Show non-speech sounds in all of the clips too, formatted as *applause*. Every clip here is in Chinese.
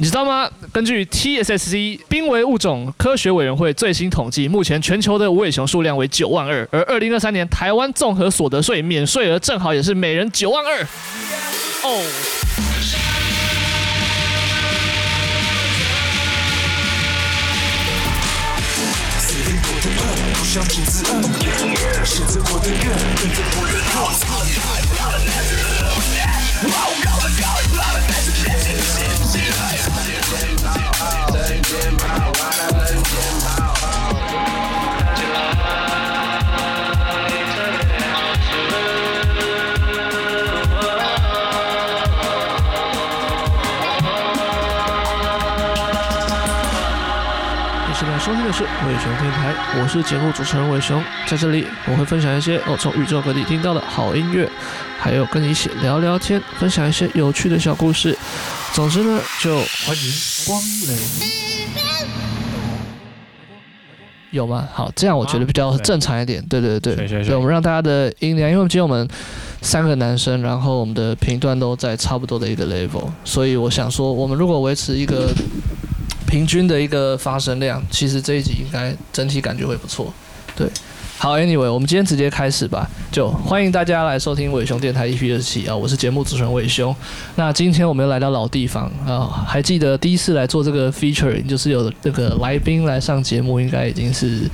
你知道吗？根据 TSSC 濒危物种科学委员会最新统计，目前全球的无尾熊数量为九万二，而二零二三年台湾综合所得税免税额正好也是每人九万二。哦。收听的是伟雄电台，我是节目主持人伟雄，在这里我会分享一些我从宇宙各地听到的好音乐，还有跟你一起聊聊天，分享一些有趣的小故事。总之呢，就欢迎光临。有吗？好，这样我觉得比较正常一点。对对对对，对，我们让大家的音量，因为我们今天我们三个男生，然后我们的频段都在差不多的一个 level，所以我想说，我们如果维持一个。平均的一个发声量，其实这一集应该整体感觉会不错。对，好，Anyway，我们今天直接开始吧。就欢迎大家来收听伟雄电台 EP 二十七啊，我是节目主持人伟雄。那今天我们又来到老地方啊，还记得第一次来做这个 featuring，就是有那个来宾来上节目，应该已经是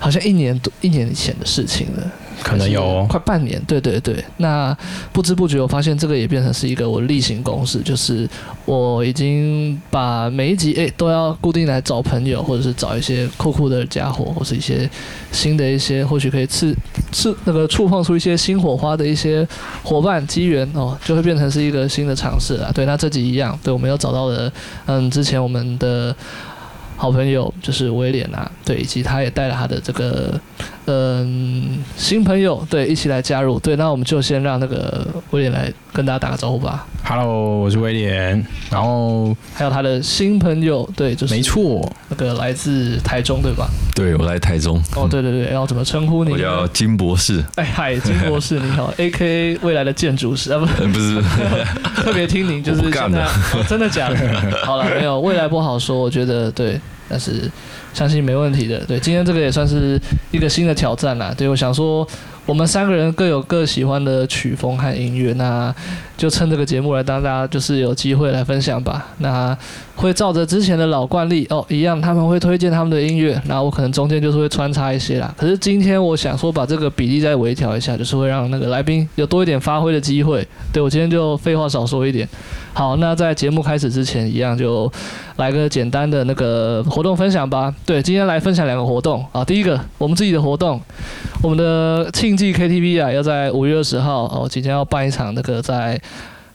好像一年多一年前的事情了。可能有、快半年，对对对。那不知不觉，我发现这个也变成是一个我例行公事，就是我已经把每一集诶都要固定来找朋友，或者是找一些酷酷的家伙，或是一些新的一些或许可以刺刺那个触碰出一些新火花的一些伙伴机缘哦，就会变成是一个新的尝试了。对，那这集一样，对，我们又找到了嗯之前我们的。好朋友就是威廉啊，对，以及他也带了他的这个嗯新朋友，对，一起来加入，对，那我们就先让那个威廉来跟大家打个招呼吧。Hello，我是威廉，然后还有他的新朋友，对，就是没错，那个来自台中，对吧？对，我来台中。哦，对对对，要怎么称呼你？我叫金博士。哎嗨，金博士你好，*laughs* AKA 未来的建筑师啊，不不是，*laughs* 特别听您就是现在、哦，真的假的？好了，没有，未来不好说，我觉得对。但是相信没问题的，对，今天这个也算是一个新的挑战啦。对，我想说，我们三个人各有各喜欢的曲风和音乐，那就趁这个节目来当大家就是有机会来分享吧。那会照着之前的老惯例哦，一样他们会推荐他们的音乐，那我可能中间就是会穿插一些啦。可是今天我想说把这个比例再微调一下，就是会让那个来宾有多一点发挥的机会。对，我今天就废话少说一点。好，那在节目开始之前，一样就来个简单的那个活动分享吧。对，今天来分享两个活动啊。第一个，我们自己的活动，我们的庆记 KTV 啊，要在五月二十号哦，即将要办一场那个在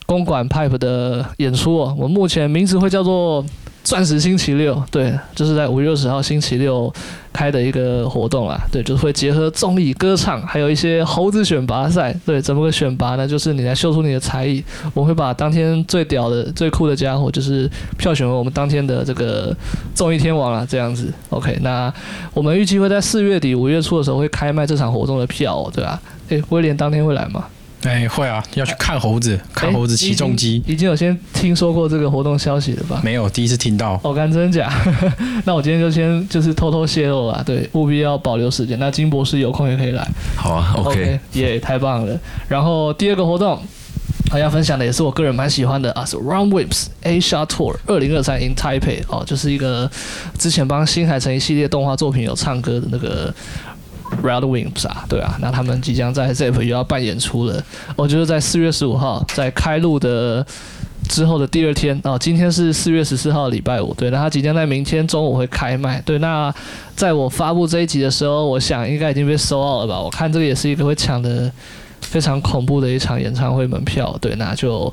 公馆 Pipe 的演出哦。我们目前名字会叫做。钻石星期六，对，就是在五月二十号星期六开的一个活动啦，对，就是会结合综艺、歌唱，还有一些猴子选拔赛，对，怎么个选拔呢？就是你来秀出你的才艺，我会把当天最屌的、最酷的家伙，就是票选为我们当天的这个综艺天王啊，这样子。OK，那我们预计会在四月底、五月初的时候会开卖这场活动的票，对吧？诶，威廉当天会来吗？哎，会啊，要去看猴子，看猴子起重机。已经有先听说过这个活动消息了吧？没有，第一次听到。哦，干真假？*laughs* 那我今天就先就是偷偷泄露了，对，务必要保留时间。那金博士有空也可以来。好啊，OK，耶、okay, yeah, 太棒了。然后第二个活动，好要分享的也是我个人蛮喜欢的啊，是 Runway's Asia Tour 二零二三 in Taipei 哦，就是一个之前帮新海诚一系列动画作品有唱歌的那个。Red Wings 啊，对啊，那他们即将在 ZEP 又要办演出了。我觉得在四月十五号，在开录的之后的第二天哦，今天是四月十四号礼拜五，对，那他即将在明天中午会开卖。对，那在我发布这一集的时候，我想应该已经被收到了吧？我看这个也是一个会抢的非常恐怖的一场演唱会门票。对，那就。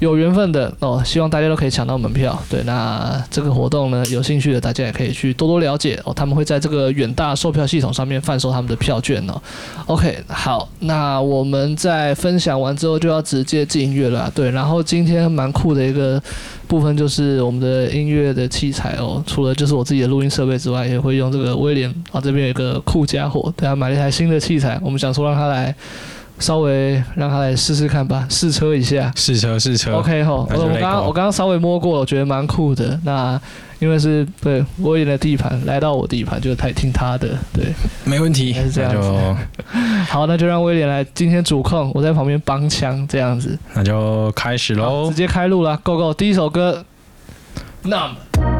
有缘分的哦，希望大家都可以抢到门票。对，那这个活动呢，有兴趣的大家也可以去多多了解哦。他们会在这个远大售票系统上面贩售他们的票券哦。OK，好，那我们在分享完之后就要直接进音乐了。对，然后今天蛮酷的一个部分就是我们的音乐的器材哦，除了就是我自己的录音设备之外，也会用这个威廉啊，这边有一个酷家伙，对，他买了一台新的器材，我们想说让他来。稍微让他来试试看吧，试车一下。试车试车。OK 吼，我刚刚我刚刚稍微摸过了，我觉得蛮酷的。那因为是对威廉的地盘，来到我地盘就太听他的，对，没问题，是这样子。就 *laughs* 好，那就让威廉来今天主控，我在旁边帮腔，这样子。那就开始喽，直接开录了，Go Go！第一首歌，Numb。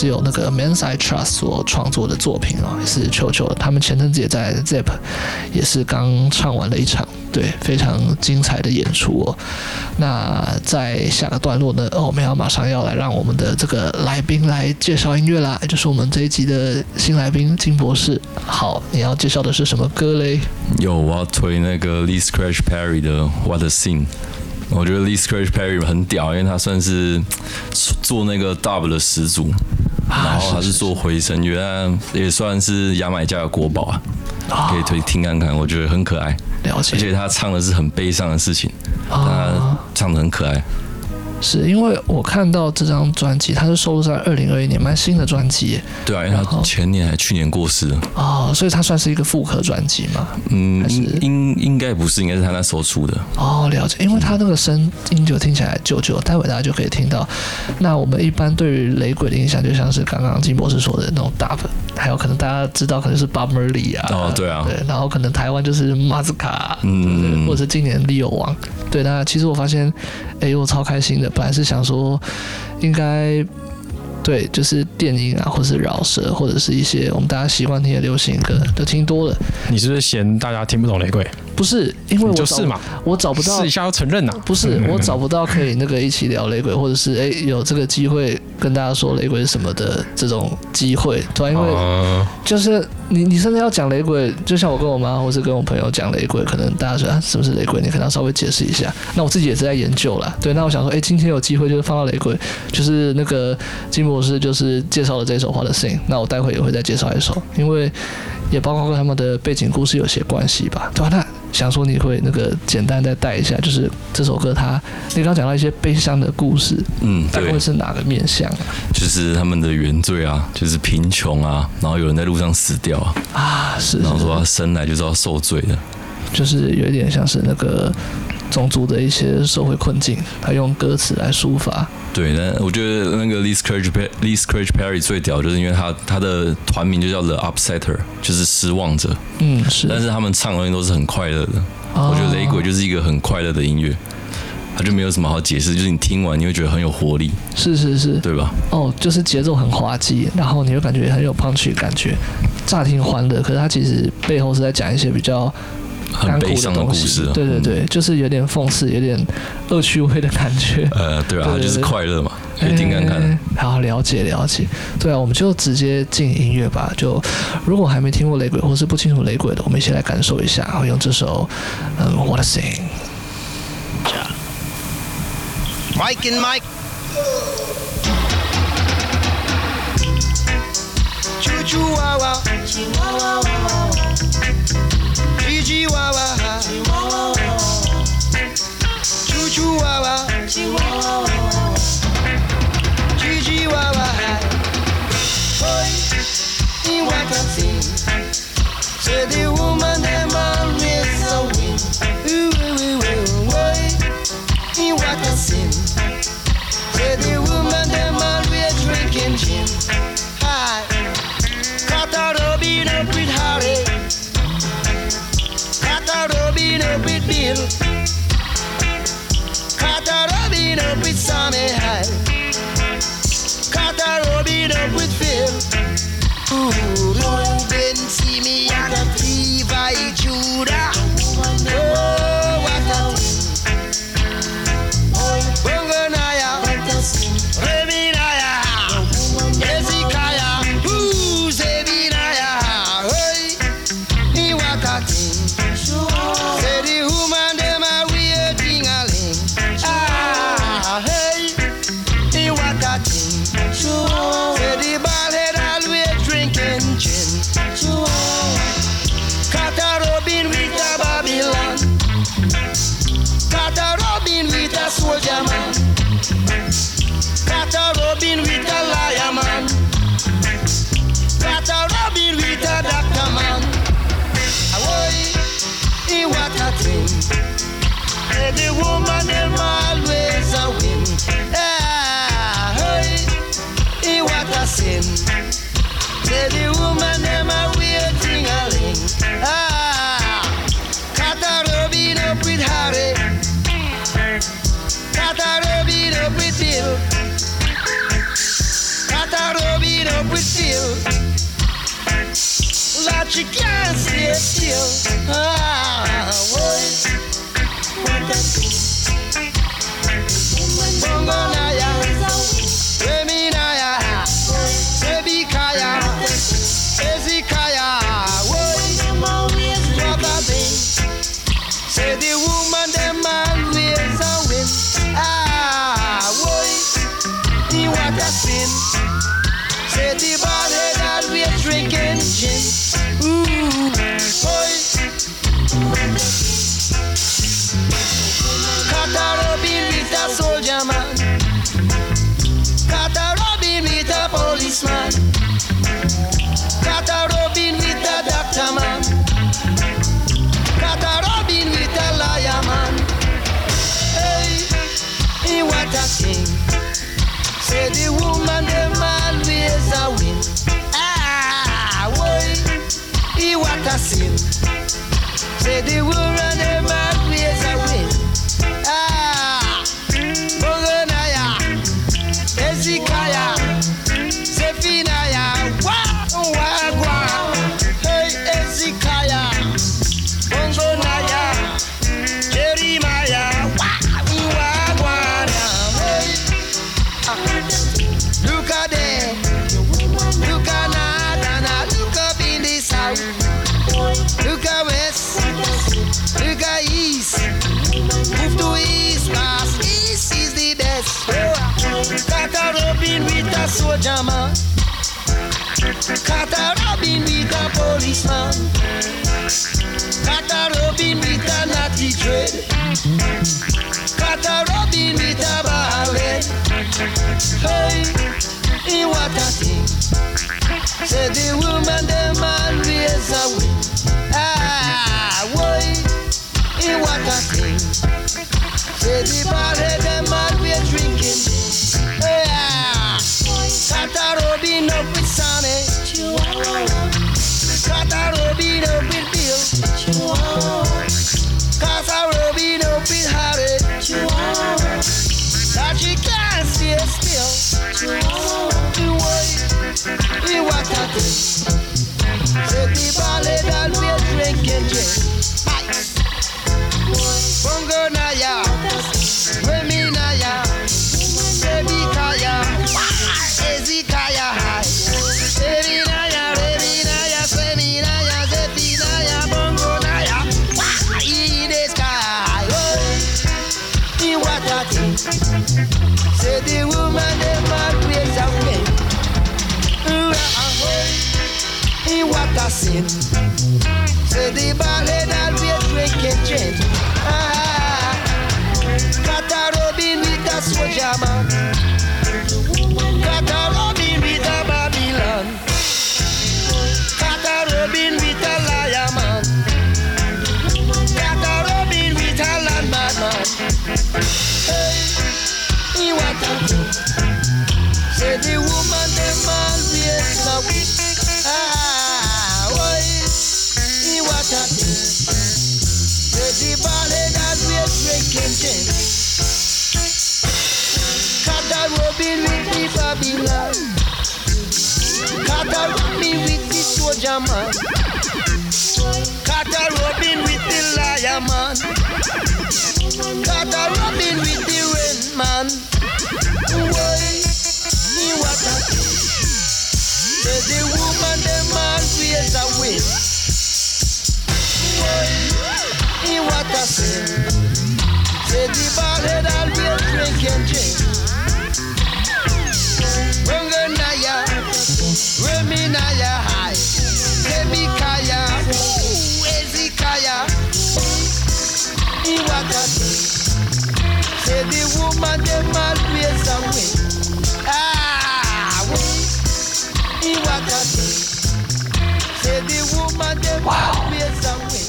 是由那个 Men's I Trust 所创作的作品哦，也是球球他们前阵子也在 Zip，也是刚唱完了一场，对，非常精彩的演出哦。那在下个段落呢，哦，我们要马上要来让我们的这个来宾来介绍音乐啦，就是我们这一集的新来宾金博士。好，你要介绍的是什么歌嘞？有，我要推那个 Lee Scratch Perry 的 What a Scene。我觉得 Lee Scratch Perry 很屌，因为他算是做那个 Dub 的始祖，然后他是做回声原来，也算是牙买加的国宝啊，可以推听看看，我觉得很可爱。了解。而且他唱的是很悲伤的事情，他唱的很可爱。是因为我看到这张专辑，它是收录在二零二一年，蛮新的专辑。对啊，因为他前年还去年过世了。哦，所以它算是一个复刻专辑嘛？嗯，应应应该不是，应该是他那时候出的。哦，了解，因为他那个声音就听起来旧旧，待会大家就可以听到。那我们一般对于雷鬼的印象，就像是刚刚金博士说的那种 Dub，还有可能大家知道可能是 Bob Marley 啊。哦，对啊。对，然后可能台湾就是马斯卡，嗯，或者是今年 Leo 王。对，那其实我发现，哎，我超开心的。本来是想说，应该。对，就是电音啊，或是饶舌，或者是一些我们大家习惯听的流行歌，都听多了。你是不是嫌大家听不懂雷鬼？不是，因为我就是嘛，我找不到。试一下要承认呐、啊。不是，*laughs* 我找不到可以那个一起聊雷鬼，或者是哎有这个机会跟大家说雷鬼是什么的这种机会，对，因为就是你你甚至要讲雷鬼，就像我跟我妈，或是跟我朋友讲雷鬼，可能大家说啊是不是雷鬼，你可能要稍微解释一下。那我自己也是在研究啦，对，那我想说，哎，今天有机会就是放到雷鬼，就是那个金博士就是介绍了这首《What a Scene》，那我待会也会再介绍一首，因为也包括跟他们的背景故事有些关系吧，对吧？那想说你会那个简单再带一下，就是这首歌它，你刚刚讲到一些悲伤的故事，嗯，大概会是哪个面向啊？就是他们的原罪啊，就是贫穷啊，然后有人在路上死掉啊，啊是，是，然后说他生来就是要受罪的，就是有一点像是那个。种族的一些社会困境，他用歌词来抒发。对，那我觉得那个 Lee Scratch Lee Scratch Perry 最屌，就是因为他他的团名就叫 The Upsetter，就是失望者。嗯，是。但是他们唱的东西都是很快乐的。哦。我觉得雷鬼就是一个很快乐的音乐，他就没有什么好解释，就是你听完你会觉得很有活力。是是是，对吧？哦，就是节奏很滑稽，然后你会感觉很有 punch 感觉，乍听欢乐，可是他其实背后是在讲一些比较。很悲伤的故事，对对对，就是有点讽刺，有点恶趣味的感觉。*laughs* 呃，对啊，对对对，就是快乐嘛，可以听看看。欸、好，了解了解。对啊，我们就直接进音乐吧。就如果还没听过雷鬼，或是不清楚雷鬼的，我们一起来感受一下。我用这首嗯，What a Scene。Mike and Mike。吉娃娃，吉娃娃，猪猪娃娃，吉娃娃，吉吉娃 Caught a rubbing up with Sammy High. Every woman them a waiting a ring. Ah, rubbing up with Harry. Cut a rubbing up with Bill. Cut a rubbing up with Phil that you can't stay still. Ah, boy, what a Bongo Naya, Remy Naya, said they would. Kata Robin with a policeman. Kata Robin with a natty trade. Kata Robin with a ballet. Hey, in what a thing. Say the woman, the man raise away. Ah, boy, in what a thing. Say the ballet, Kata Robin up with Sonny. Kata Robin up with Bill. Kata Robin up with Harry. That she can't stay still. Boy, in what a thing. Say the ballet, that we drinking gin. Ice. Bongo Naya, the ballet that we drinking gin. Ah, Kata Robin with a soldier man. Kata Robin with a Babylon. Kata Robin with a liar man. Kata Robin with a landman man. Hey, in what a thing. Say the woman, the Babylon. Kata Robin with the soldier man. Kata Robin with the liar man. Kata Robin with the rain man. Boy, in what a. Say the woman, the man, raise a win. Boy, in what a sin. Say the ballhead always drinking gin. Remy Naya high. Baby Kaya, ooh, Ezekiah. In what a sin. Say the woman, the man, raise a win. Ah, woo. In what a thing. Say the woman, the man, raise a win.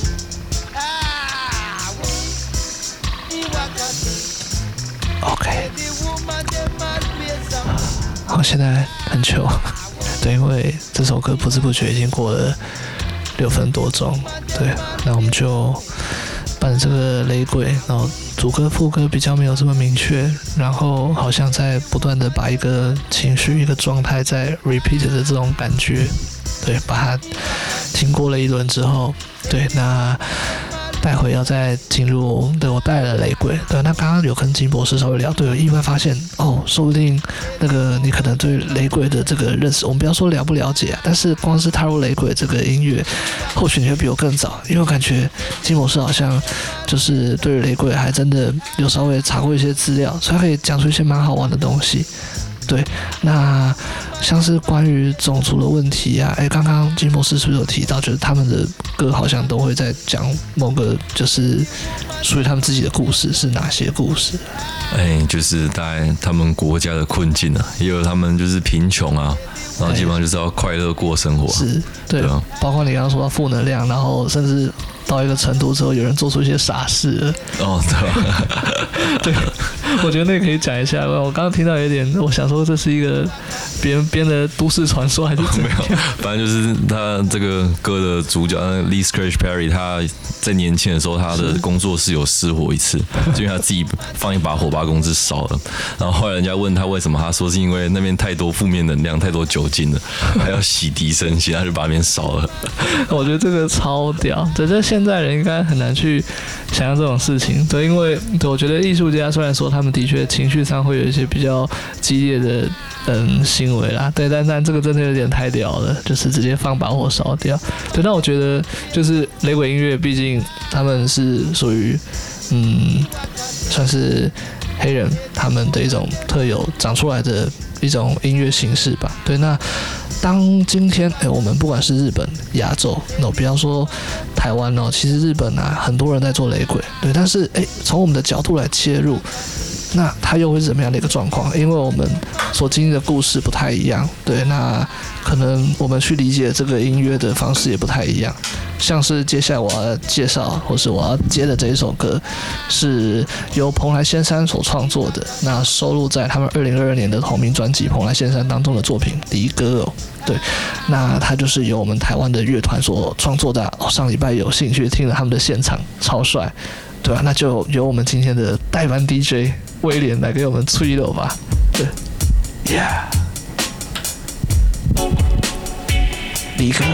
Ah, woo. In what a thing. OK，Say the woman, the man, raise a win. 好，现在很糗，对，因为这首歌不知不觉已经过了六分多钟，对，那我们就伴这个雷鬼，然后主歌副歌比较没有这么明确，然后好像在不断的把一个情绪、一个状态在 repeat 的这种感觉，对，把它经过了一轮之后，对，那。待会要再进入，对，我带了雷鬼，对，那刚刚有跟金博士稍微聊，对，我意外发现哦，说不定那个你可能对雷鬼的这个认识，我们不要说了不了解啊，但是光是踏入雷鬼这个音乐，或许你会比我更早，因为我感觉金博士好像就是对雷鬼还真的有稍微查过一些资料，所以他可以讲出一些蛮好玩的东西。对，那像是关于种族的问题啊，哎，刚刚金博士是不是有提到，就是他们的歌好像都会在讲某个就是属于他们自己的故事，是哪些故事？哎，就是大概他们国家的困境啊，也有他们就是贫穷啊，然后基本上就是要快乐过生活。是，对，对啊，包括你刚刚说到负能量，然后甚至。到一个程度之后，有人做出一些傻事了。哦，对，*laughs* 对，*laughs* 我觉得那个可以讲一下。我刚刚听到有点，我想说这是一个别人编的都市传说还是怎么样？*laughs* 没有，反正就是他这个歌的主角 Lee Scratch Perry，他在年轻的时候，他的工作室有失火一次，*laughs* 就因为他自己放一把火把公司烧了。然后后来人家问他为什么，他说是因为那边太多负面能量，太多酒精了，还要洗涤身心，他就把那边烧了。我觉得这个超屌，这这现在人应该很难去想象这种事情。对，因为对我觉得艺术家虽然说他他们的确情绪上会有一些比较激烈的嗯行为啦，对，但但这个真的有点太屌了，就是直接放把火烧掉。对，那我觉得就是雷鬼音乐，毕竟他们是属于嗯算是黑人他们的一种特有长出来的一种音乐形式吧。对，那。当今天，诶、我们不管是日本、亚洲，那比方说台湾哦，其实日本啊，很多人在做雷鬼，对，但是诶，从我们的角度来切入，那它又会是怎么样的一个状况？因为我们所经历的故事不太一样，对，那可能我们去理解这个音乐的方式也不太一样。像是接下来我要介绍，或是我要接的这一首歌，是由蓬莱仙山所创作的，那收录在他们二零二二年的同名专辑《蓬莱仙山》当中的作品《离歌》。对，那它就是由我们台湾的乐团所创作的。上礼拜有兴趣听了他们的现场，超帅，对啊，那就由我们今天的代班 DJ 威廉来给我们吹了吧。对，Yeah，离歌。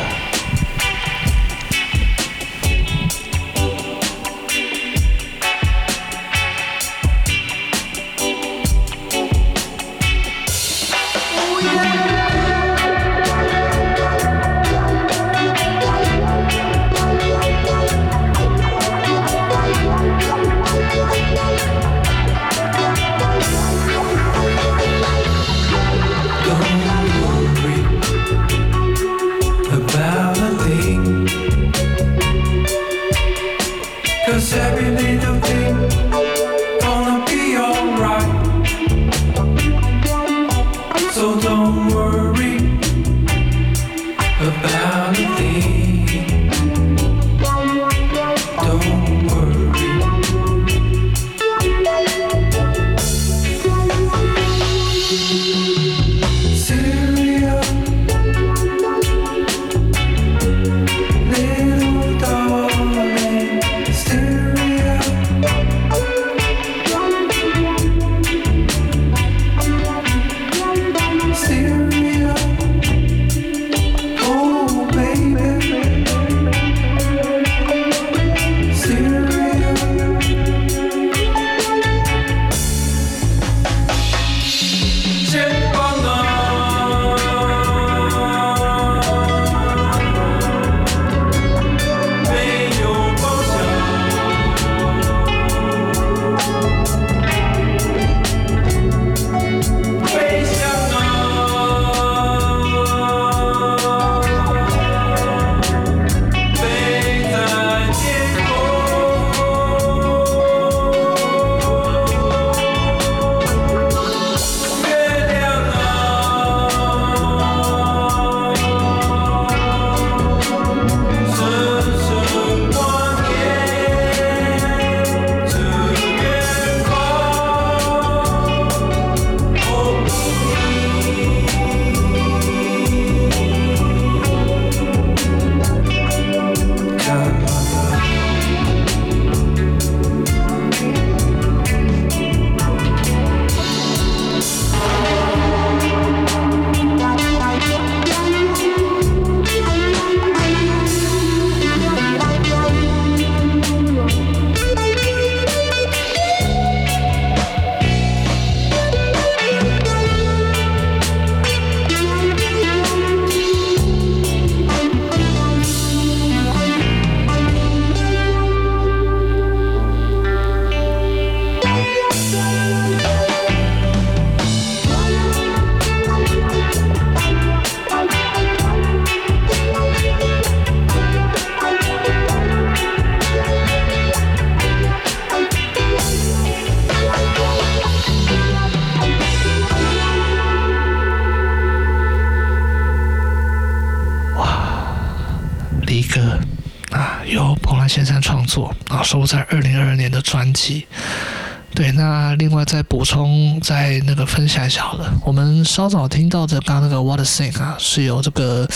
稍早听到的刚刚那个 What a Thing 啊，是由这个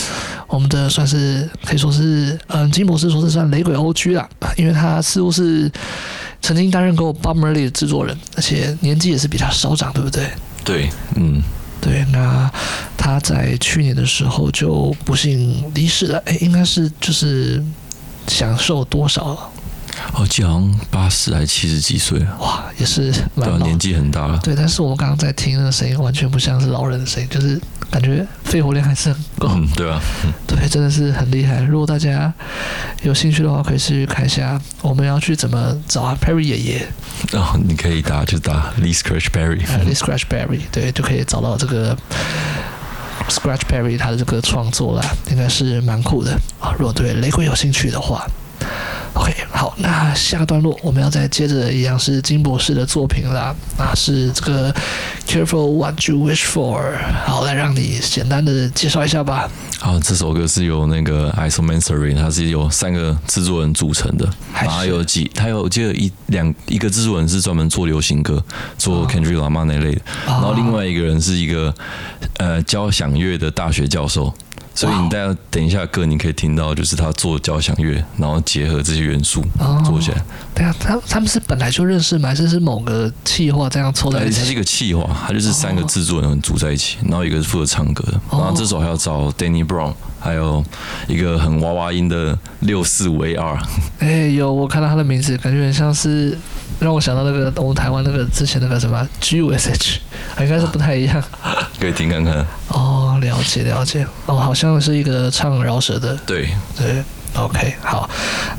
我们的算是可以说是，嗯，金博士说是算雷鬼 OG 啦，因为他似乎是曾经担任过 Bob Marley 的制作人，而且年纪也是比他稍长，对不对？对，嗯，对。那他在去年的时候就不幸离世了，哎，应该是就是享受多少了？哦，记好像八十还是七十几岁了，哇，也是蛮年纪很大了。对，但是我们刚刚在听那个声音，完全不像是老人的声音，就是感觉肺活量还是很够，嗯，对吧？嗯，对，真的是很厉害。如果大家有兴趣的话，可以去看一下我们要去怎么找啊，Perry 爷爷。哦，你可以打就打 Lee Scratch Perry，Lee Scratch Perry，对，就可以找到这个 Scratch Perry 他的这个创作啦，应该是蛮酷的啊。如果对雷鬼有兴趣的话。OK，好，那下段落我们要再接着一样是金博士的作品啦，那是这个 Careful What You Wish For。好，来让你简单的介绍一下吧。好，这首歌是由那个 Isomancery，它是由三个制作人组成的，然后有几，它有我记得一两一个制作人是专门做流行歌，做 Kendrick Lamar 那类的，然后另外一个人是一个呃交响乐的大学教授。所以你大家等一下歌，你可以听到，就是他做交响乐，然后结合这些元素做起来。哦、对啊，他他们是本来就认识吗？还是是某个企划这样凑在一起？它是一个企划，他就是三个制作人组在一起，然后一个是负责唱歌的。然后这首还要找 Danny Brown，还有一个很娃娃音的六四五 AR。哎，有我看到他的名字，感觉很像是让我想到那个我们台湾那个之前那个什么 GUSH，应该是不太一样。*laughs* 可以听看看。哦。了解了解哦，好像是一个唱饶舌的。对对，OK，好，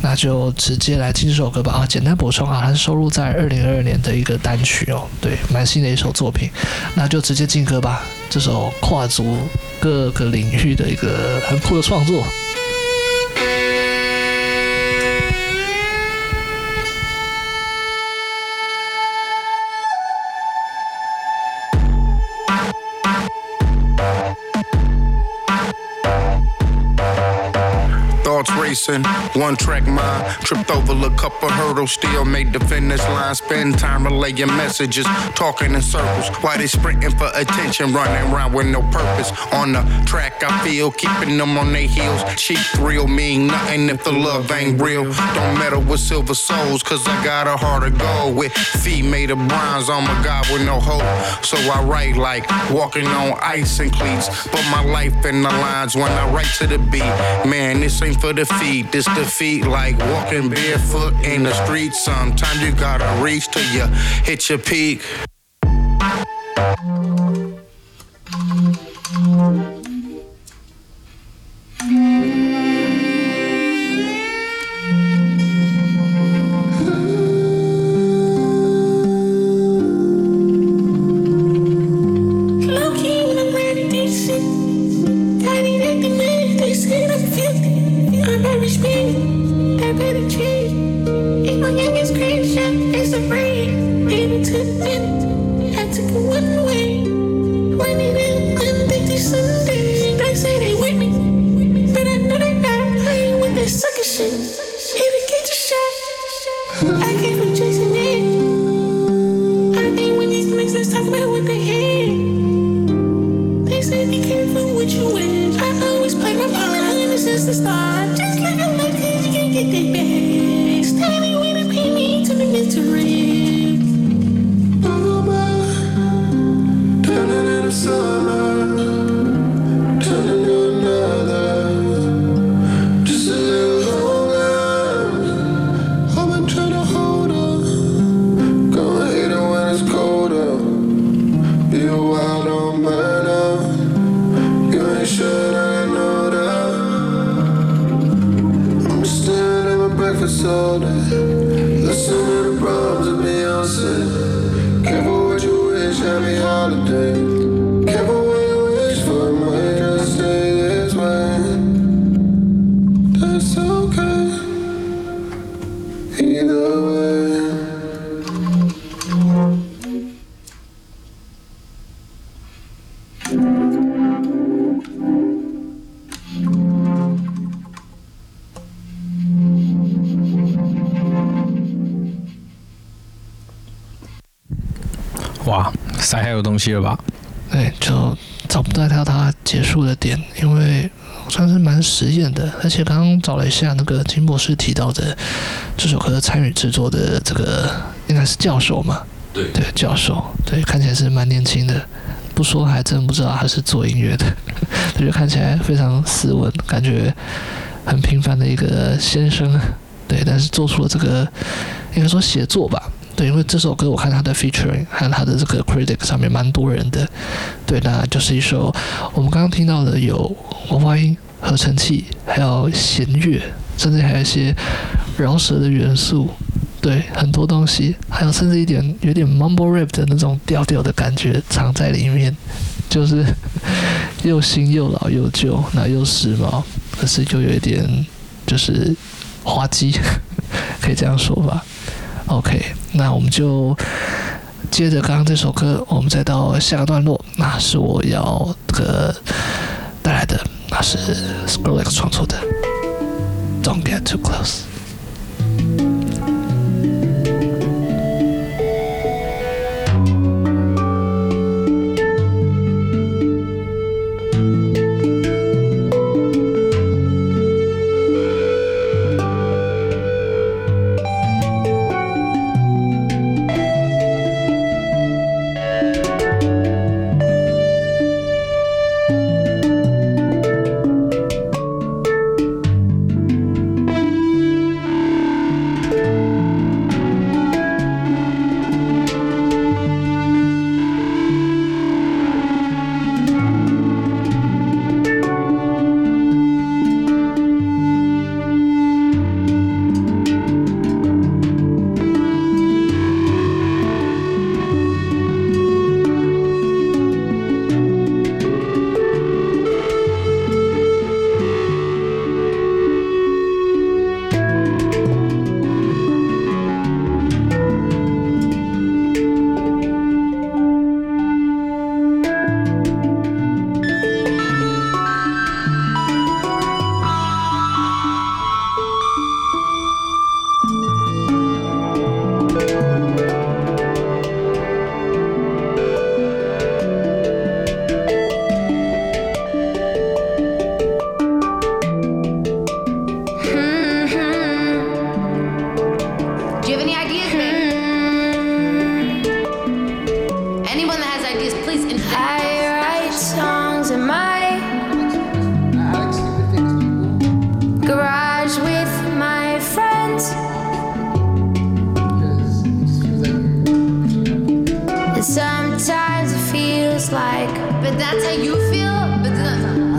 那就直接来听这首歌吧。啊，简单补充啊，它是收录在二零二二年的一个单曲哦，对，蛮新的一首作品。那就直接进歌吧。这首跨足各个领域的一个很酷的创作。One track mind, tripped over a couple hurdles, still made the finish line. Spend time relaying messages, talking in circles. Why they sprinting for attention, running around with no purpose. On the track, I feel keeping them on their heels. Cheap thrill mean nothing if the love ain't real. Don't meddle with silver souls, cause I got a heart of gold. With feet made of bronze, I'm a god with no hope. So I write like walking on ice and cleats. Put my life in the lines when I write to the beat. Man, this ain't for the feet, this defeat like walking barefoot in the street. Sometimes you gotta reach till you hit your peak. Listen. for soda. Listen to the problems of Beyonce. Careful what you wish, happy holiday. 塞还有东西了吧？对，就找不到他他结束的点，因为算是蛮实验的。而且刚刚找了一下那个金博士提到的这首歌参与制作的这个应该是教授嘛？对对，教授，对，看起来是蛮年轻的。不说还真不知道他是做音乐的，*laughs* 就看起来非常斯文，感觉很平凡的一个先生。对，但是做出了这个应该说写作吧。因为这首歌我看它的 featuring 和它的这个 critic 上面蛮多人的。对，那就是一首我们刚刚听到的有娃娃音、合成器，还有弦乐，甚至还有一些饶舌的元素。对，很多东西，还有甚至一点有点 mumble rap 的那种调调的感觉藏在里面，就是 *laughs* 又新又老又旧，那又时髦，可是就有一点就是滑稽，*laughs* 可以这样说吧。OK，那我们就接着刚刚这首歌，我们再到下个段落，那是我要这个带来的，那是 Skrillex 创作的，Don't Get Too Close。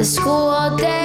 school all day.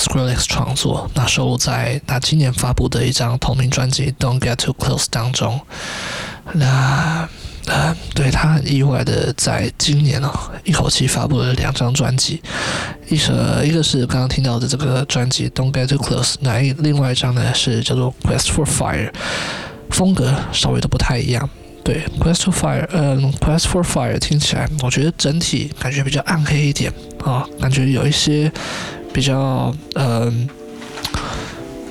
Skrillex 创作，那收录在他今年发布的一张同名专辑 Don't Get Too Close 当中。那呃，对，他很意外的在今年哦，一口气发布了两张专辑，一首一个是刚刚听到的这个专辑 Don't Get Too Close，那另外一张呢是叫做 Quest for Fire，风格稍微都不太一样。对，Quest for Fire，嗯，Quest for Fire 听起来，我觉得整体感觉比较暗黑一点啊，感觉有一些比较嗯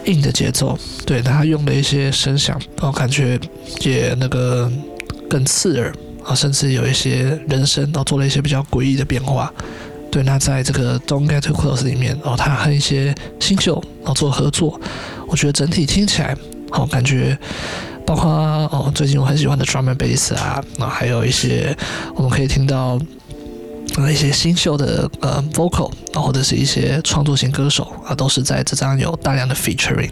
硬的节奏。对，他用的一些声响，我感觉也那个更刺耳啊，甚至有一些人声，都做了一些比较诡异的变化。对，那在这个 Don't Get Too Close 里面，哦，他和一些新秀然后做合作，我觉得整体听起来，好感觉。包括哦，最近我很喜欢的 drum and bass 啊，那还有一些我们可以听到呃一些新秀的呃 vocal，或者是一些创作型歌手啊，都是在这张有大量的 featuring。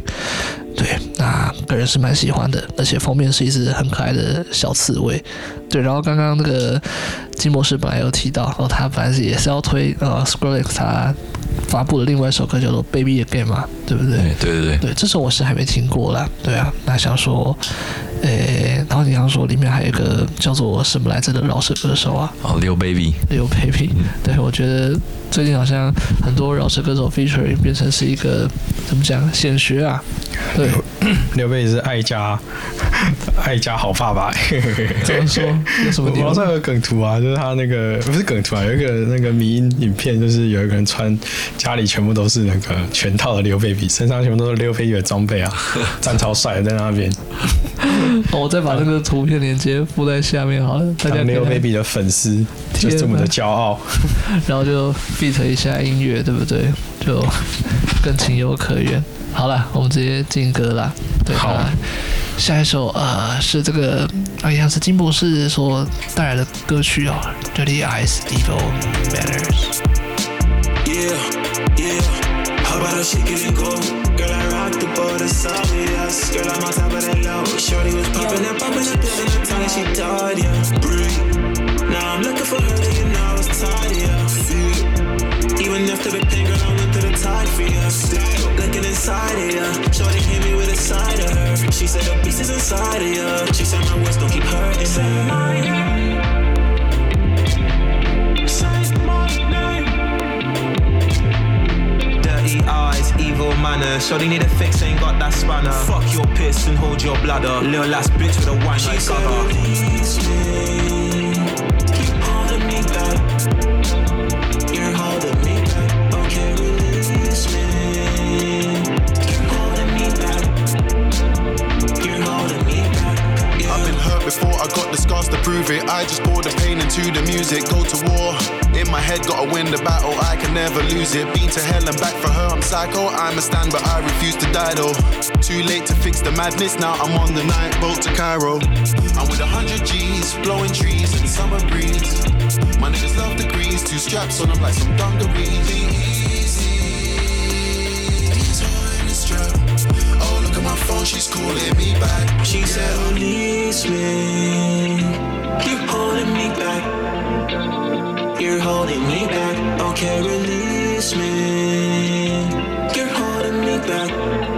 对，那个人是蛮喜欢的，而且封面是一只很可爱的小刺猬。对，然后刚刚那个金博士本来有提到，然哦，他本来是也是要推呃 Skrillex 他发布的另外一首歌叫做 Baby Again 嘛，对不对？对对对对，这首我是还没听过啦。对啊，那想说。诶，然后你刚说里面还有一个叫做什么来着的饶舌歌手啊？哦，Lil Baby，Lil Baby，对，我觉得最近好像很多饶舌歌手 featuring 变成是一个怎么讲显学啊？对，Lil Baby 是爱家，爱家好爸爸。*laughs* 怎么说？有什么 *laughs* 地方？网上有梗图啊，就是他那个不是梗图啊，有一个那个迷因影片，就是有一个人穿家里全部都是那个全套的 Lil Baby，身上全部都是刘备的装备啊，*laughs* 站超帅在那边。哦，我再把那个图片链接附在下面好了，大家 Lil Baby 的粉丝就这么的骄傲，然后就 beat 一下音乐，对不对？就更情有可原。好了，我们直接进歌啦。对，好，下一首呃是这个啊，一样是金博士所带来的歌曲哦，Dirty Eyes Evil Manners。Yeah, yeah, how about I shake it and go? Girl, I rock the boat, it's obvious. Girl, I'm on top of that low. Shorty was popping up, popping up, building the tongue, she died, yeah. Breathe. Now I'm looking for her, you know I was tired, yeah. Even after the pain, girl, I went through the tide for. Still looking inside of ya. Shorty hit me with a side of her. She said the beast is inside of ya. She said my words don't keep hurting her. evil manner. Shorty need a fix, ain't got that spanner. Fuck your piss and hold your bladder. Little ass bitch with a wine like Gaga. The scars to prove it. I just pour the pain into the music, go to war. In my head, gotta win the battle, I can never lose it. Been to hell and back for her, I'm psycho. I'm a stand, but I refuse to die though. Too late to fix the madness, now I'm on the night boat to Cairo. I'm with a hundred G's, blowing trees in summer breeze. My niggas love the grease, two straps on them like some dungarees. My phone, she's calling me back. She said, release me. You're holding me back. You're holding me back. Okay, release me. You're holding me back.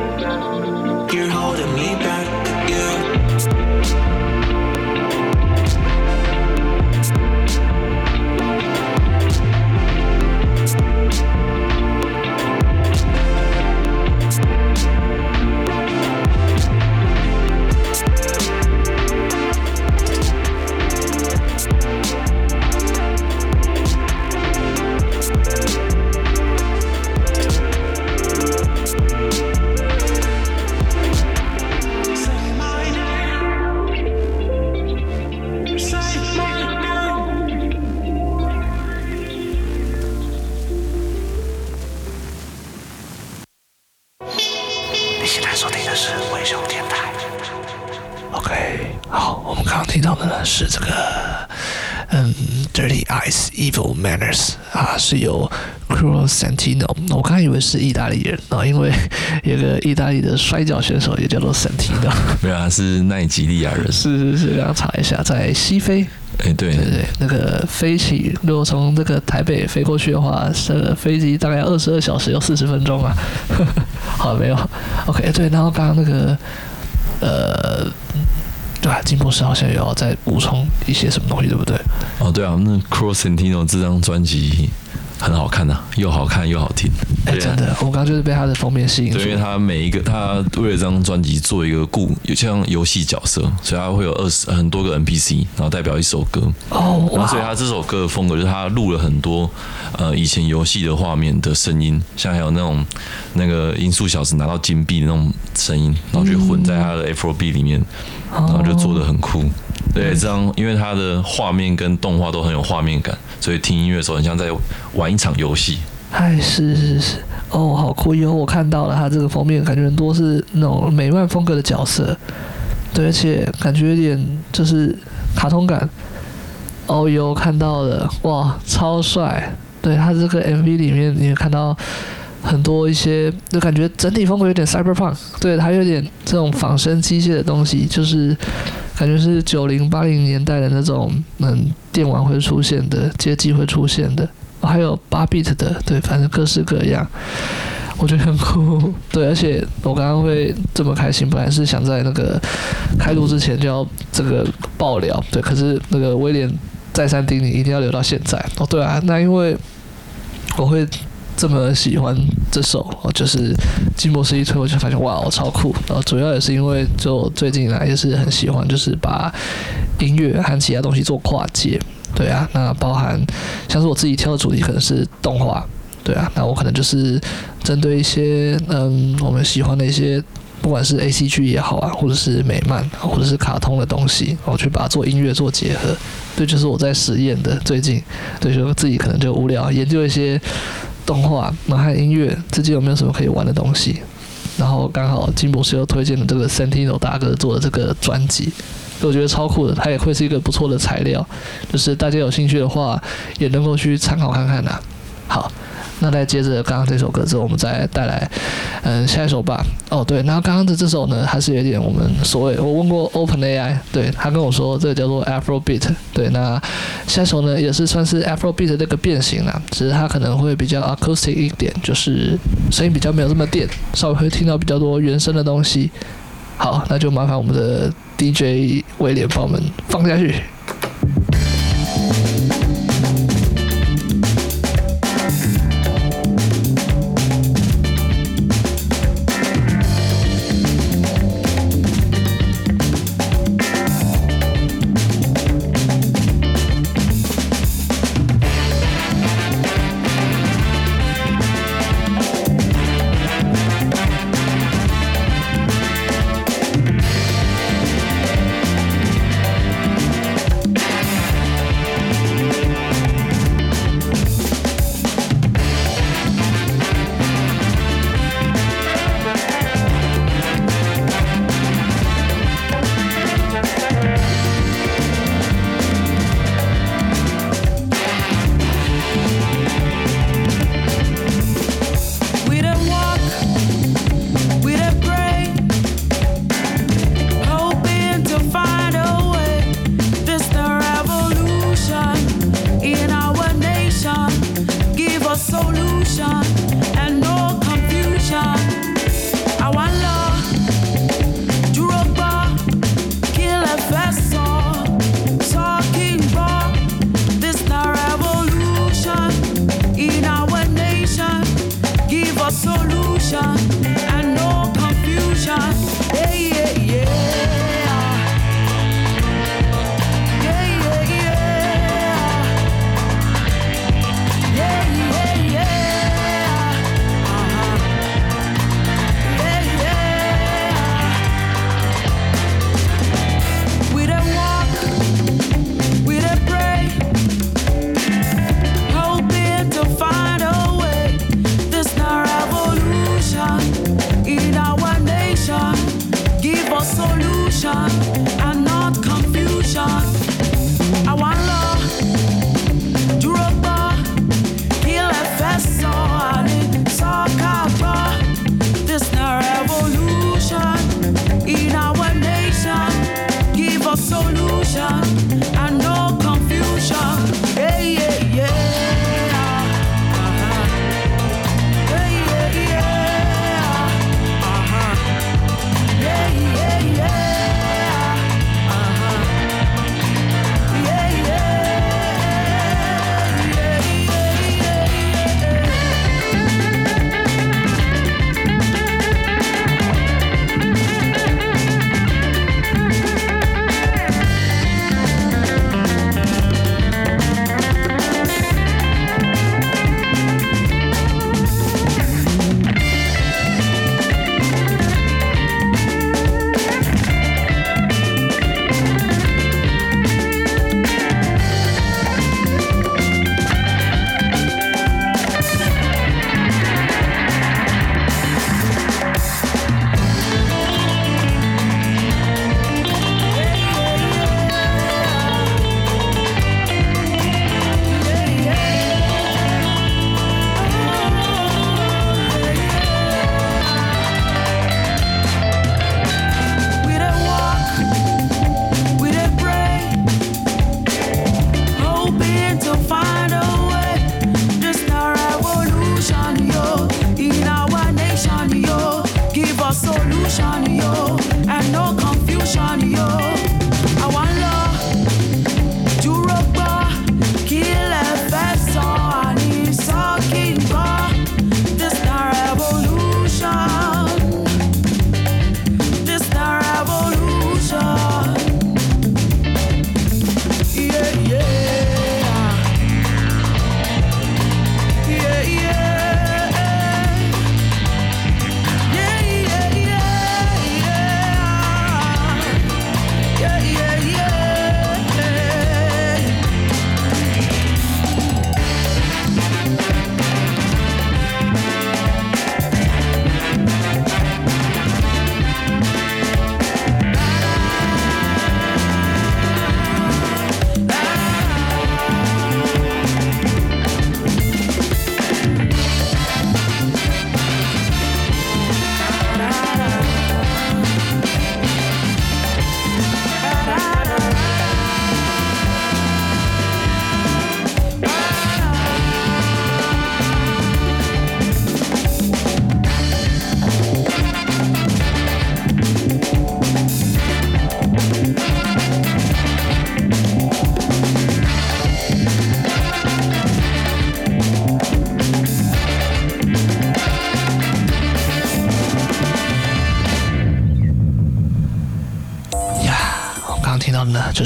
Evil Manners 啊，是由 Cruel Santino。我刚才以为是意大利人啊，因为 *laughs* 有个意大利的摔跤选手也叫做 Santino。*laughs* 没有，啊是奈及利亚人。是是是，刚刚查一下，在西非哎，对对对，那个飞起，如果从这个台北飞过去的话，这个飞机大概二十二小时有四十分钟啊。*laughs* 好，没有，OK，对，然后刚刚那个，呃，啊，金博士好像也要再补充一些什么东西，对不对？哦，对啊，那 Cross Entino 这张专辑。很好看呐、啊，又好看又好听。哎、欸，真的，我刚刚就是被他的封面吸引住。对，因为他每一个，他为了这张专辑做一个故，有像游戏角色，所以他会有二十很多个 NPC，然后代表一首歌。哦，然后所以他这首歌的风格就是他录了很多呃以前游戏的画面的声音，像还有那种那个音速小子拿到金币的那种声音，然后就混在他的 Afrobeat 里面，然后就做的很酷。对，这样因为它的画面跟动画都很有画面感，所以听音乐的时候很像在玩一场游戏。哎，是是是，哦，好酷哟！我看到了，它这个封面感觉很多是那种美漫风格的角色，对，而且感觉有点就是卡通感。哦哟，看到了，哇，超帅！对，它这个 MV 里面你也看到很多一些，就感觉整体风格有点 cyberpunk，对，它有点这种仿生机械的东西，就是。感觉是九零八零年代的那种，嗯，电玩会出现的，街机会出现的，还有八 bit 的，对，反正各式各样，我觉得很酷，对，而且我刚刚会这么开心，本来是想在那个开录之前就要这个爆料，对，可是那个威廉再三叮咛，一定要留到现在，哦，对啊，那因为我会。这么喜欢这首，就是金博士一推，我就发现哇，我超酷。然后主要也是因为就最近来也是很喜欢，就是把音乐和其他东西做跨界。对啊，那包含像是我自己挑的主题可能是动画，对啊，那我可能就是针对一些嗯我们喜欢的一些，不管是 ACG 也好啊，或者是美漫，或者是卡通的东西，我去把它做音乐做结合。对，就是我在实验的最近，对，就自己可能就无聊研究一些。动画，然后音乐之间有没有什么可以玩的东西？然后刚好金博士又推荐了这个 Sentino 大哥做的这个专辑，我觉得超酷的，它也会是一个不错的材料，就是大家有兴趣的话，也能够去参考看看呐。好。那再接着刚刚这首歌之后，我们再带来，嗯，下一首吧。哦，对，那刚刚的这首呢，还是有点我们所谓，我问过 OpenAI，对，他跟我说这个叫做 Afrobeat。对，那下一首呢，也是算是 Afrobeat 的这个变形啦，只是它可能会比较 acoustic 一点，就是声音比较没有这么电，稍微会听到比较多原声的东西。好，那就麻烦我们的 DJ 威廉帮我们放下去。ocean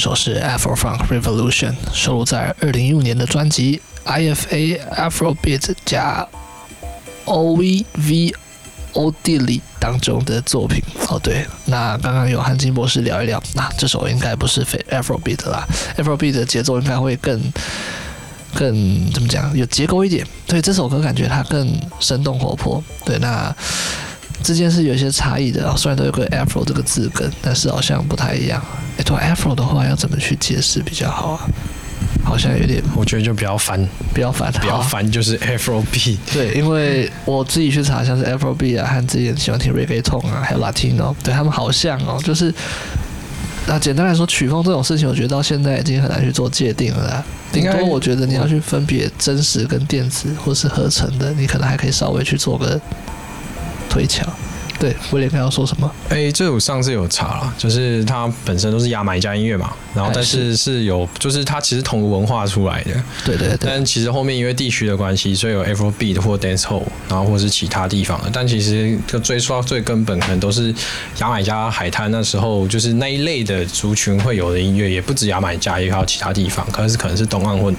首是 Afro Funk Revolution，收录在二零一五年的专辑 IFA Afrobeat 加 OVV O D 里当中的作品。哦，对，那刚刚有和金博士聊一聊，那这首应该不是非 Afrobeat 啦，Afrobeat 的节奏应该会更更怎么讲，有结构一点。对，这首歌感觉它更生动活泼。对，那。之间是有些差异的，虽然都有个 Afro 这个字根，但是好像不太一样。哎，对 Afro 的话要怎么去解释比较好啊？好像有点，我觉得就比较烦，比较烦，比较烦，就是 Afrobeat。对，因为我自己去查，像是 Afrobeat 啊，和之前喜欢听 Reggaeton 啊，还有 Latino，对他们好像哦，就是那简单来说，曲风这种事情，我觉得到现在已经很难去做界定了啦。顶多我觉得你要去分别真实跟电子或是合成的，你可能还可以稍微去做个。推敲，对，威廉刚要说什么？哎、欸，这我上次有查了，就是它本身都是牙买加音乐嘛，然后但是是有，就是它其实同个文化出来的，对对对。但其实后面因为地区的关系，所以有 Afrobeat 或 Dancehall，然后或是其他地方的。但其实就追溯到最根本，可能都是牙买加海滩那时候，就是那一类的族群会有的音乐，也不止牙买加，也还有其他地方，可能是可能是东岸或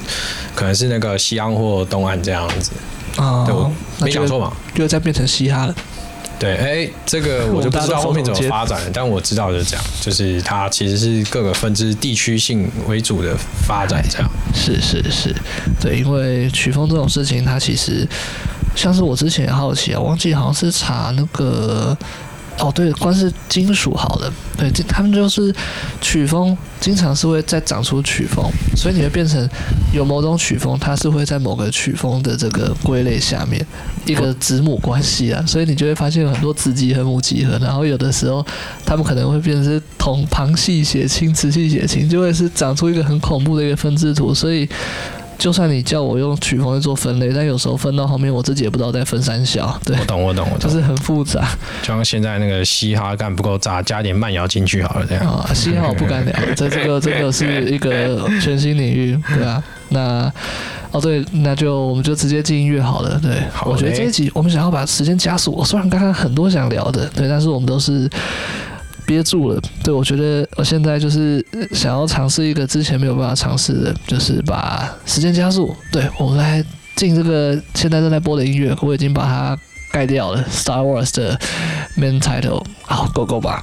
可能是那个西岸或东岸这样子。啊、哦，对，我没讲错嘛？又再变成嘻哈了。对，哎，这个 *laughs* 我就不知道后面怎么发展了，但我知道就是这样，就是它其实是各个分支地区性为主的发展，这样。*laughs* 是是是，对，因为曲风这种事情，它其实像是我之前也好奇啊，忘记好像是查那个。哦，对，光是金属好了，对，他们就是曲风，经常是会再长出曲风，所以你会变成有某种曲风，它是会在某个曲风的这个归类下面一个子母关系啊，所以你就会发现有很多子集和、母集合，然后有的时候他们可能会变成是同旁系血亲、雌系血亲，就会是长出一个很恐怖的一个分支图，所以。就算你叫我用曲风去做分类，但有时候分到后面，我自己也不知道在分三小。对，我懂，我懂，我懂，就是很复杂。就像现在那个嘻哈干不够炸，加点慢摇进去好了，这样。啊，嘻哈我不敢聊，在这个这个是一个全新领域，对啊。那哦对，那就我们就直接进音乐好了。对，好，我觉得这一集我们想要把时间加速。我虽然刚刚很多想聊的，对，但是我们都是。憋住了，对，我觉得我现在就是想要尝试一个之前没有办法尝试的，就是把时间加速。对，我们来进这个现在正在播的音乐，我已经把它盖掉了，Star Wars 的 Main Title，好，Go Go 吧。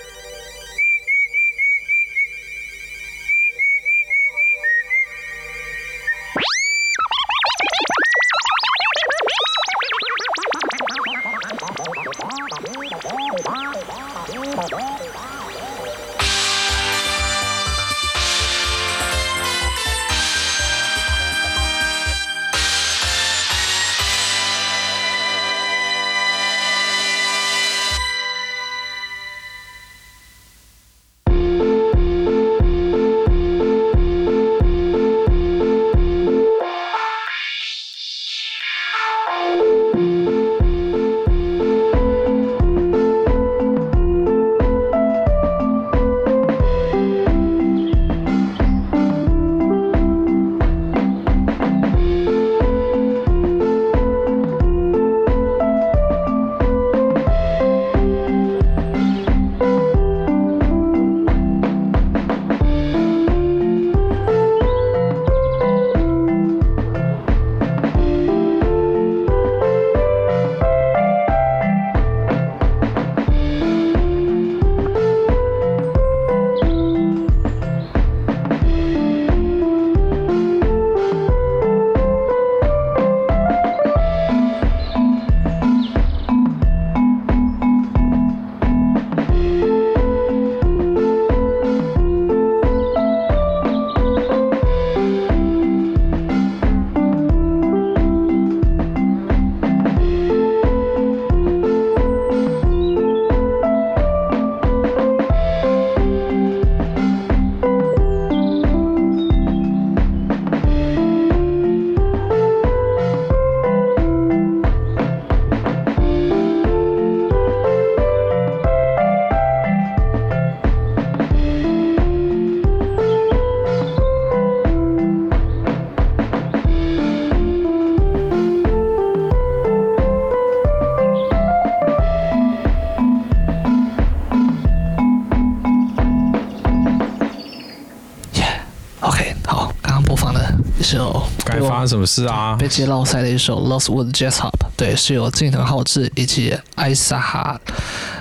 发生什么事啊？被接落赛的一首《Lost Wood Jazz Hop》，对，是由近藤浩志以及艾萨哈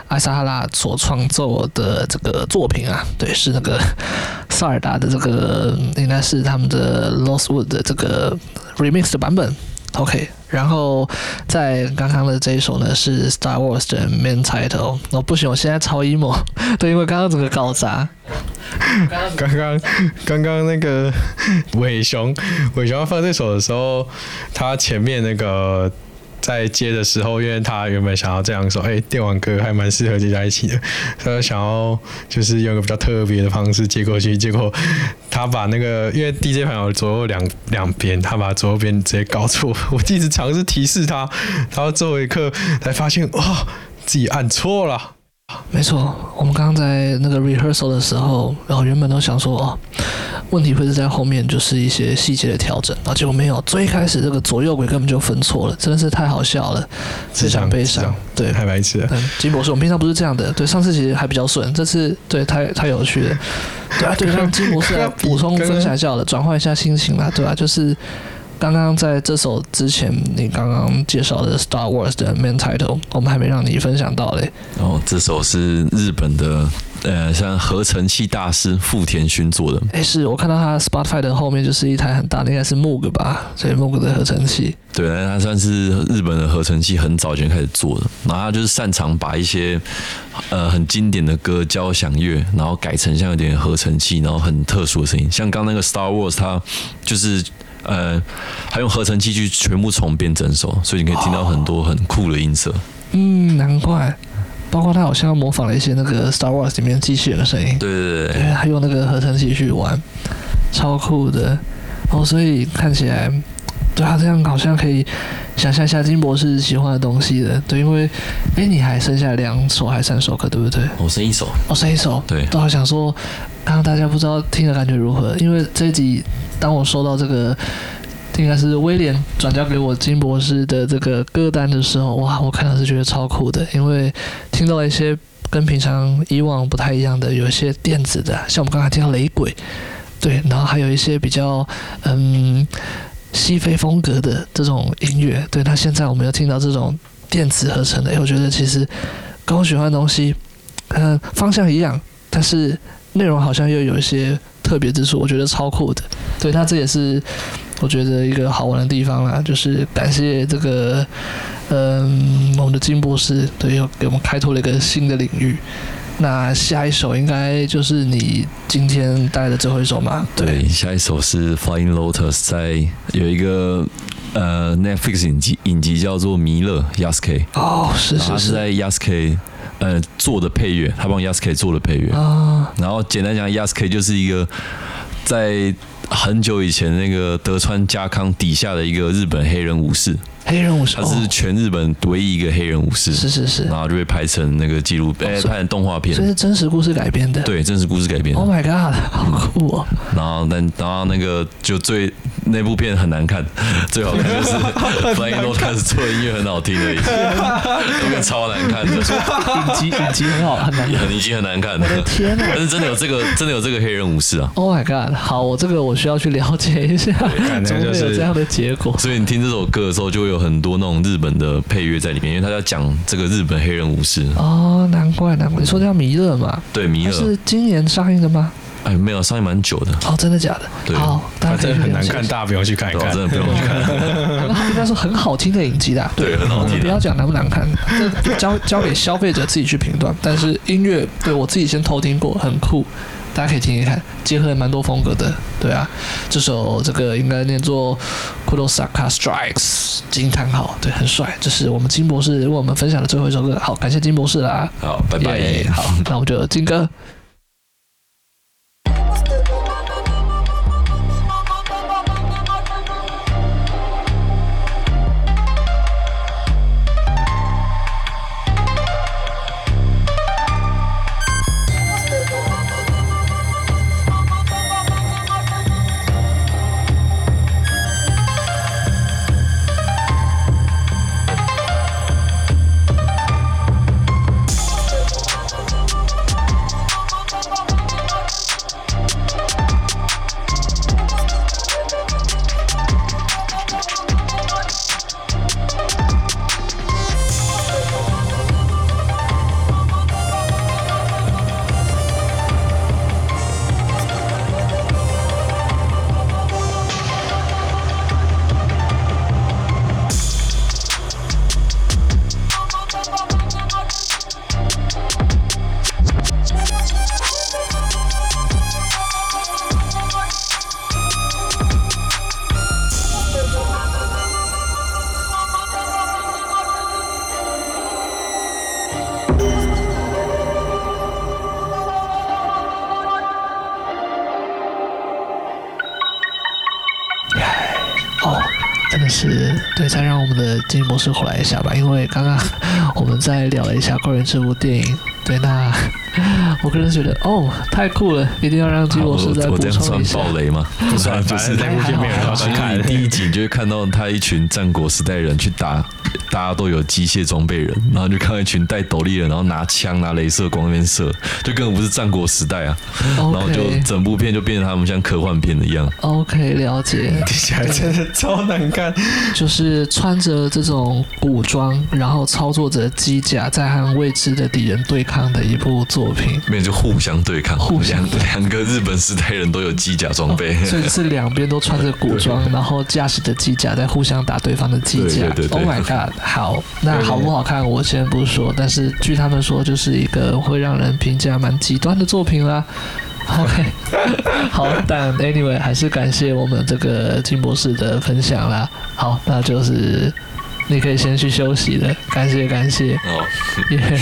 艾萨哈拉所创作的这个作品啊，对，是那个萨尔达的这个应该是他们的《Lost Wood》的这个 remix 的版本。OK，然后在刚刚的这一首呢是《Star Wars》的 Main Title。哦，不行，我现在超 emo，*laughs* 对，因为刚刚整个搞砸。刚刚刚刚那个 *laughs* 伟雄伟雄要放这首的时候，他前面那个在接的时候，因为他原本想要这样说，哎、电玩哥还蛮适合接在一起的，*laughs* 他想要就是用个比较特别的方式接过去，结果他把那个因为 DJ 朋友左右两两边，他把左右边直接搞错，我一直尝试提示他，然后最后一刻才发现哇，自己按错了。没错，我们刚刚在那个 rehearsal 的时候，然后原本都想说哦，问题会是在后面，就是一些细节的调整，然后结果没有，最开始这个左右轨根本就分错了，真的是太好笑了，非常悲伤，对，太白痴了。金博士，我们平常不是这样的，对，上次其实还比较顺，这次对太太有趣了，对啊，对，让金博士来补充分享一下转换一下心情啦，对吧、啊？就是。刚刚在这首之前，你刚刚介绍的《Star Wars》的 Main Title，我们还没让你分享到嘞。哦，这首是日本的，呃，像合成器大师富田勋做的。哎，是我看到他 Spotify 的后面就是一台很大的，应该是 Moog 吧？所以 Moog 的合成器。对，他算是日本的合成器，很早前开始做的。然后他就是擅长把一些呃很经典的歌交响乐，然后改成像有点合成器，然后很特殊的声音。像刚那个《Star Wars》，他就是。呃，还用合成器去全部重编整首，所以你可以听到很多很酷的音色。嗯，难怪，包括他好像模仿了一些那个《Star Wars》里面机器人的声音。对对对，对，还用那个合成器去玩，超酷的。哦，所以看起来，对他这样好像可以想象一下金博士喜欢的东西的。对，因为，哎，你还剩下两首还三首歌，对不对？我剩一首。我剩一首。对。都好想说。刚刚大家不知道听的感觉如何？因为这集，当我收到这个应该是威廉转交给我金博士的这个歌单的时候，哇，我看到是觉得超酷的，因为听到了一些跟平常以往不太一样的，有一些电子的，像我们刚才听到雷鬼，对，然后还有一些比较嗯西非风格的这种音乐，对，那现在我们又听到这种电子合成的，我觉得其实跟我喜欢的东西，嗯，方向一样，但是内容好像又有一些特别之处，我觉得超酷的，对，那这也是。我觉得一个好玩的地方啦，就是感谢这个，嗯，我们的金博士，对，又给我们开拓了一个新的领域。那下一首应该就是你今天带的最后一首吗？对，对，下一首是 Flying Lotus，在有一个呃 Netflix 影集，影集叫做《弥勒》Yasuke。哦，是是是，他是在 Yasuke 呃做的配乐，他帮 Yasuke 做的配乐啊。然后简单讲，Yasuke 就是一个在。很久以前，那个德川家康底下的一个日本黑人武士，黑人武士，他是全日本唯一一个黑人武士，是是是，然后就被拍成那个纪录片，拍成动画片，这是真实故事改编的，对，真实故事改编。Oh my god，好酷哦！然后，但然后那个就最那部片很难看，最好看就是翻译都开始做音乐很好听而已，那个超难看的，影集影集很好，很难看，影集很难看的，我的天哪！但是真的有这个，真的有这个黑人武士啊！Oh my god，好，我这个我需要去了解一下，怎么 *laughs* 会有这样的结果？所以你听这首歌的时候，就会有很多那种日本的配乐在里面，因为他在讲这个日本黑人武士。哦，难怪难怪，你说叫弥勒嘛？对，弥勒是今年上映的吗？哎，没有，上映蛮久的。哦，真的假的？对，好，大家可以很难看，大家不用去看一看，真的不用去看。*laughs* 应该说很好听的影集的，对，很好听。不要讲难不难看，这交交给消费者自己去评断。但是音乐，对我自己先偷听过，很酷。大家可以听一看，结合了蛮多风格的，对啊，这首这个应该念作 Kurosaka Strikes，惊叹号，对，很帅。这是我们金博士为我们分享的最后一首歌，好，感谢金博士啦，好，拜拜，yeah, 好，那我们就金歌。一下吧，因为刚刚 *laughs* 我们在聊了一下关于这部电影。对，那我个人觉得哦，太酷了，一定要让基博士再补充一下。我这样算暴雷吗？不算，*laughs* 就是那部片没有人要去看。*laughs* 第一集就会看到他一群战国时代人去打。大家都有机械装备人，然后就看到一群戴斗笠人，然后拿枪拿镭射光那边射，就根本不是战国时代啊。Okay. 然后就整部片就变成他们像科幻片的一样。OK，了解。听起来真的超难看，就是穿着这种古装，然后操作着机甲，在和未知的敌人对抗的一部作品。没有，就互相对抗，互相两个日本时代人都有机甲装备，哦，所以是两边都穿着古装，*laughs* 然后驾驶着机甲在互相打对方的机甲。对对对对 Oh my god！好，那好不好看？我先不说，但是据他们说，就是一个会让人评价蛮极端的作品啦。*laughs* OK，*laughs* 好，但 Anyway 还是感谢我们这个金博士的分享啦。好，那就是你可以先去休息了。感谢感谢。哦，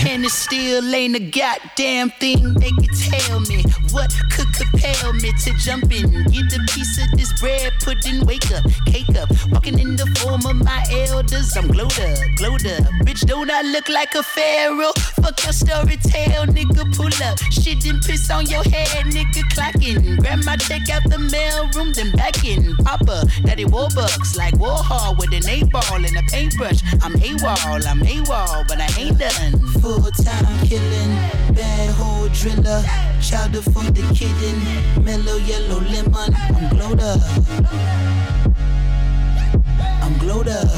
And it still ain't a goddamn thing they can tell me. What could compel me to jump in, get a piece of this bread, put in, wake up, cake up. Walking in the form of my elders, I'm glowed up, glowed up. Bitch, don't I look like a pharaoh? Fuck your story tale, nigga, pull up. Shit and piss on your head, nigga, clocking. Grab my check out the mail room, then back in. Papa, daddy Warbucks, like Warhol with an eight ball and a paintbrush. I'm AWOL, I'm AWOL, but I ain't done. Full time killing, bad hole driller. Chowder for the kitten, mellow yellow lemon. I'm glowed up. I'm glowed up.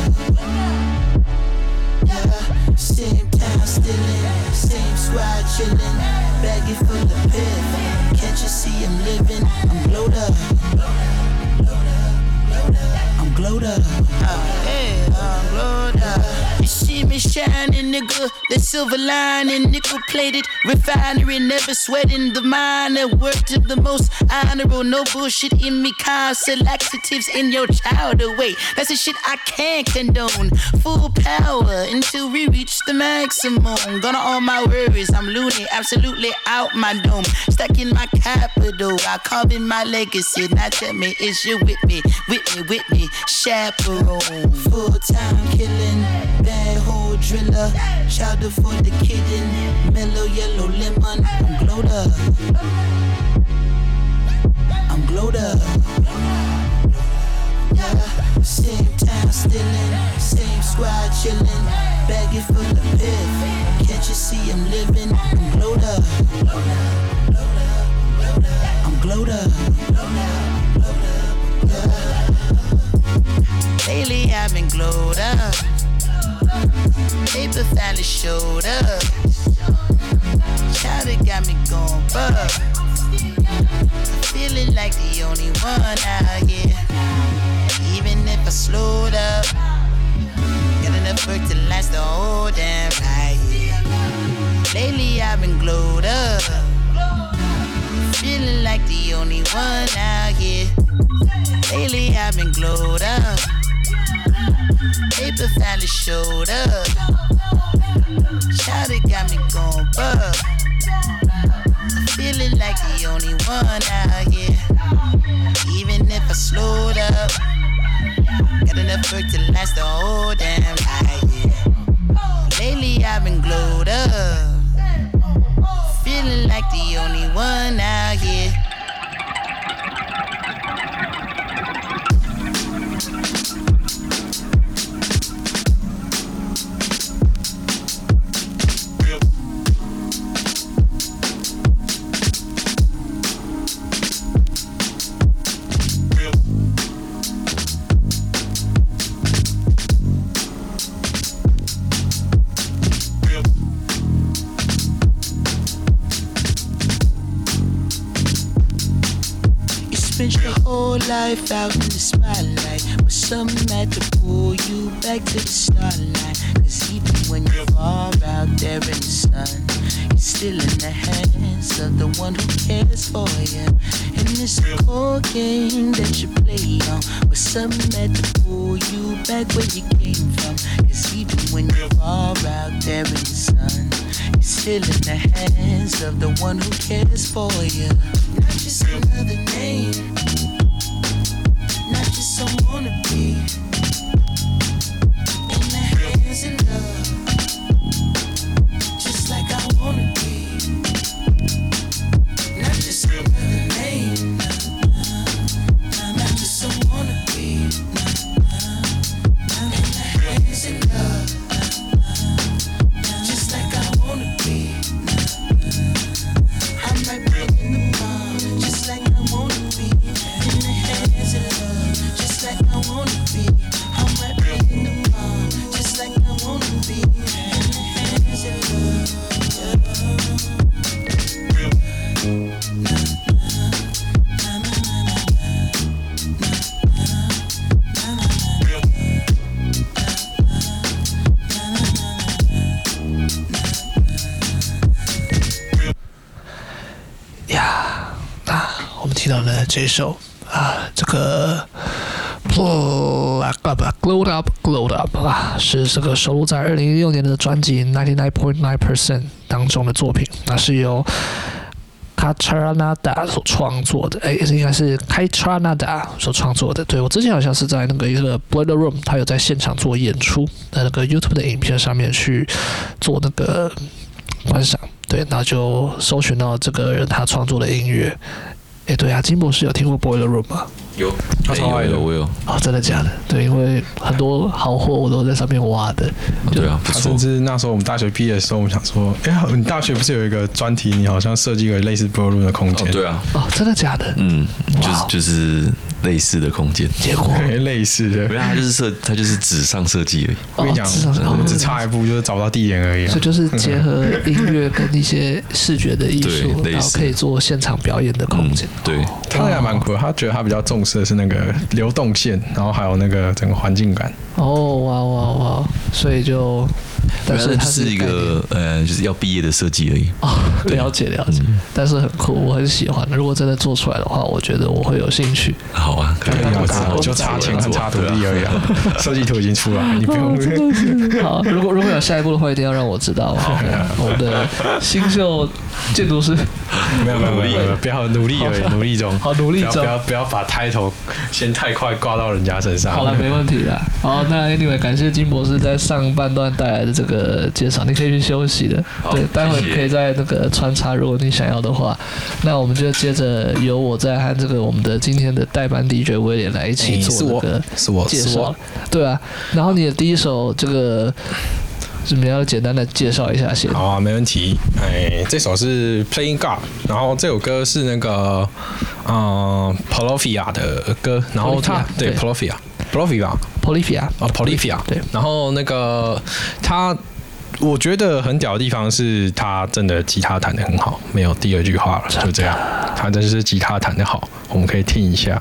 Yeah, same time stealing, same squad chilling. Baggy full of piff. Can't you see I'm living? I'm glowed up. I'm glowed up. Oh, hey, I'm glowed up. Me shining, nigga. The silver lining, nickel plated refinery, never sweating the minor. Worked of the most honorable, no bullshit in me. Constant laxatives in your child away. That's the shit I can't condone. Full power until we reach the maximum. Gonna all my worries, I'm loony, absolutely out my dome. Stuck in my capital, I carve in my legacy. Now tell me, is you with me? With me, with me, chaperone. Full time killing, driller. Chowder for the kitten, mellow yellow lemon. I'm glowed up. I'm glowed up. Yeah, same time stealing, same squad chilling. Baggy full of piff. Can't you see I'm living? I'm glowed up. I'm glowed up. Yeah. Lately I've been glowed up. Paper finally showed up. Chowder got me going buck. Feeling like the only one out here. Even if I slowed up, got enough work to last the whole damn ride. Lately I've been glowed up. Feeling like the only one out here. Lately I've been glowed up. Paper finally showed up. Chowder got me going buck. Feeling like the only one out here. Even if I slowed up, got enough work to last the whole damn night. Lately I've been glowed up. Feeling like the only one out here. Spent your whole life out in the spotlight, but something had to pull you back to the starlight. Cause even when you're far out there in the sun, you're still in the hands of the one who cares for you. And it's this cold game that you play on, but something had to pull you back where you came from. Cause even when you're far out there in the sun, still in the hands of the one who cares for you. Not just another name, 这首啊，这个 blow Up Glowed Up Glowed Up 啊，是这个收录在二零一六年的专辑 Ninety Nine Point Nine Percent 当中的作品，那是由 Katranada 所创作的，哎，应该是 Katranada 所创作的。对，我之前好像是在那个一个 Boiler Room，他有在现场做演出，在那个 YouTube 的影片上面去做那个观赏。对，那就搜寻到这个人他创作的音乐。哎，对啊，金博士有听过 Boiler Room 吗？有，他超爱的，我有。哦，真的假的？对，因为很多好货我都在上面挖的。对啊，不错。甚至那时候我们大学毕业的时候，我们想说，哎呀，你大学不是有一个专题？你好像设计了类似 Boiler Room 的空间。对啊。哦，真的假的？嗯，就是就是类似的空间。结果 *laughs* 类似的，没有，他就是设，他就是纸上设计而已。我跟你讲，我们只差一步，就是找不到地点而已。所以就是结合音乐跟一些视觉的艺术，然后可以做现场表演的空间。对，他也蛮酷。他觉得他比较重视这是那个。流动线，然后还有那个整个环境感。哦，哇哇哇！所以就，但是它是一个呃，就是要毕业的设计而已。哦，*laughs* 了解了解，但是很酷，我很喜欢。如果真的做出来的话，我觉得我会有兴趣。好啊，可以啊，就差钱和差土地而已啊。设计图已经出来，你不用。*laughs* 好，*laughs* 如果如果有下一步的话，一定要让我知道。我的新秀建筑师，没有没有努力，不要努力而已，努力中。好，努力中。不要不要把 title 先太快挂到人家身上。好了，没问题了。好，那 Anyway，感谢金博士在上半段带来的这个介绍，你可以去休息的。对，待会可以在那个穿插，如果你想要的话。那我们就接着由我在和这个我们的今天的代班 DJ 威廉来一起做这个是我介绍。对啊，然后你的第一首这个。是不是要简单的介绍一下先？好啊，没问题。哎，这首是 Playing God，然后这首歌是那个嗯 p o l o f i a 的歌，然后他对 Polyphia，Polyphia，Polyphia 啊 Polyphia 对。然后那个他，我觉得很屌的地方是他真的吉他弹得很好，没有第二句话了，就这样。他真是吉他弹得好，我们可以听一下。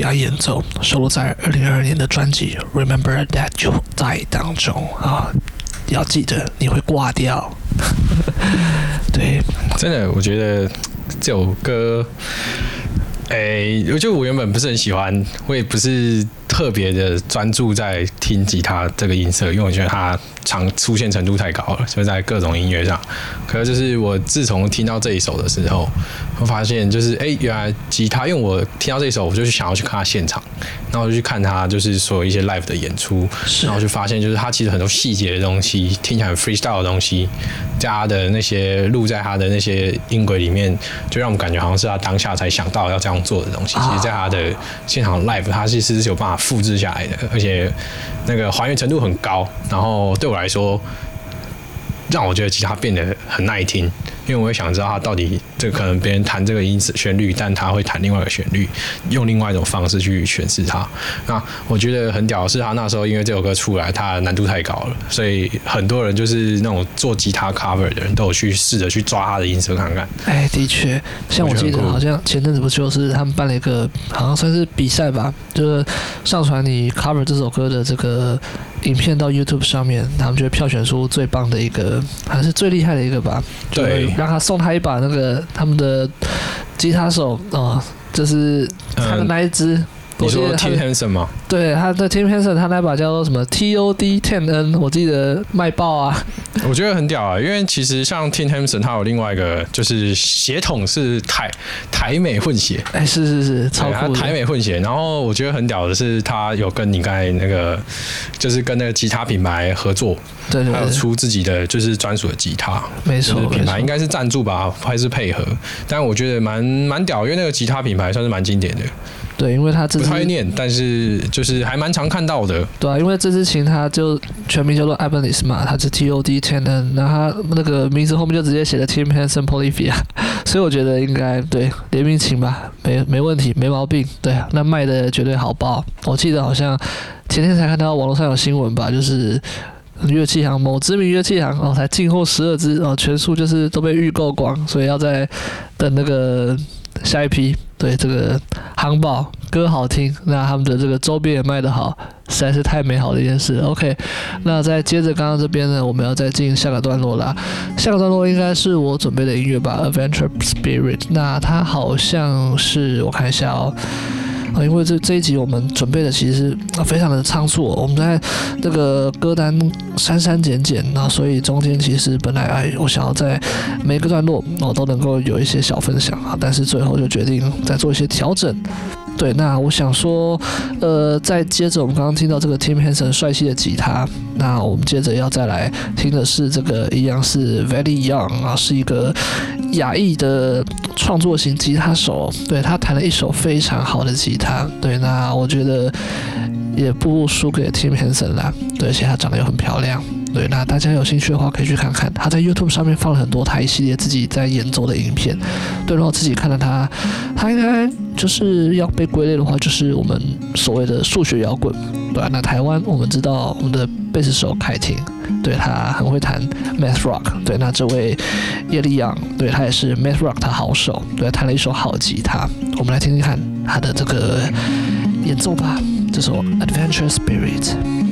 由演奏，收录在二零二二年的专辑《Remember That》就在当中啊。要记得你会挂掉。*laughs* 对，真的，我觉得这首歌，哎、我就我原本不是很喜欢，我也不是。特别的专注在听吉他这个音色，因为我觉得它常出现程度太高了，所以在各种音乐上。可是就是我自从听到这一首的时候，我发现就是哎、欸，原来吉他，因为我听到这首，我就想要去看他现场，然后我就去看他就是所有一些 live 的演出，然后就发现就是他其实很多细节的东西，听起来很 freestyle 的东西，在他的那些录在他的那些音轨里面，就让我们感觉好像是他当下才想到要这样做的东西。其实，在他的现场 live，他其实是有办法。复制下来的，而且那个还原程度很高，然后对我来说，让我觉得吉他变得很耐听。因为我也想知道他到底这可能别人弹这个音色旋律，但他会弹另外一个旋律，用另外一种方式去诠释它。那我觉得很屌的是，他那时候因为这首歌出来，它难度太高了，所以很多人就是那种做吉他 cover 的人都有去试着去抓他的音色看看。哎，的确，像我记得好像前阵子不就是他们办了一个好像算是比赛吧，就是上传你 cover 这首歌的这个影片到 YouTube 上面，他们就会票选出最棒的一个，还是最厉害的一个吧？对。让他送他一把那个他们的吉他手哦，就是他的那一支。嗯你说 Tim Henson 吗？对，他的 Tim Henson，他那把叫做什么 TOD 10N，我记得卖爆啊。我觉得很屌啊，因为其实像 Tim Henson，他有另外一个就是血统是台台美混血。哎，是是是，超酷。台美混血，然后我觉得很屌的是，他有跟你刚才那个，就是跟那个吉他品牌合作，对对，对，还有出自己的就是专属的吉他。没错，品牌应该是赞助吧，还是配合？但我觉得蛮蛮屌，因为那个吉他品牌算是蛮经典的。对，因为他自己不太念，但是就就是还蛮常看到的。对啊，因为这支琴它就全名叫做 Ibanez 嘛，它是 T O D ten N，然后它那个名字后面就直接写了 Tim Henson Polyphia，*laughs* 所以我觉得应该对联名琴吧，没没问题，没毛病。对啊，那卖的绝对好爆。我记得好像前天才看到网络上有新闻吧，就是乐器行某知名乐器行哦，才进货十二支哦，全数就是都被预购光，所以要再等那个。下一批，对这个夯爆歌好听，那他们的这个周边也卖得好，实在是太美好的一件事。OK，那再接着刚刚这边呢，我们要再进下个段落啦。下个段落应该是我准备的音乐吧，《Adventure Spirit》。那它好像是我看一下哦。啊，因为这这一集我们准备的其实啊非常的仓促，我们在这个歌单删删减减，那所以中间其实本来哎，我想要在每个段落我都能够有一些小分享啊，但是最后就决定再做一些调整。对，那我想说，呃，再接着我们刚刚听到这个 Tim Henson 帅气的吉他，那我们接着要再来听的是这个一样是 Very Young 啊，是一个亚裔的创作型吉他手，对，他弹了一首非常好的吉他，对，那我觉得也不输给 Tim Henson 啦，对，而且他长得又很漂亮。对，那大家有兴趣的话，可以去看看他在 YouTube 上面放了很多他一系列自己在演奏的影片。对，然后自己看了他，他应该就是要被归类的话，就是我们所谓的数学摇滚。对啊，那台湾我们知道我们的贝斯手凯婷，对，他很会弹 Math Rock。对，那这位叶立扬，对，他也是 Math Rock 的好手，对，弹了一首好吉他。我们来听听看他的这个演奏吧，这首 Adventure Spirit。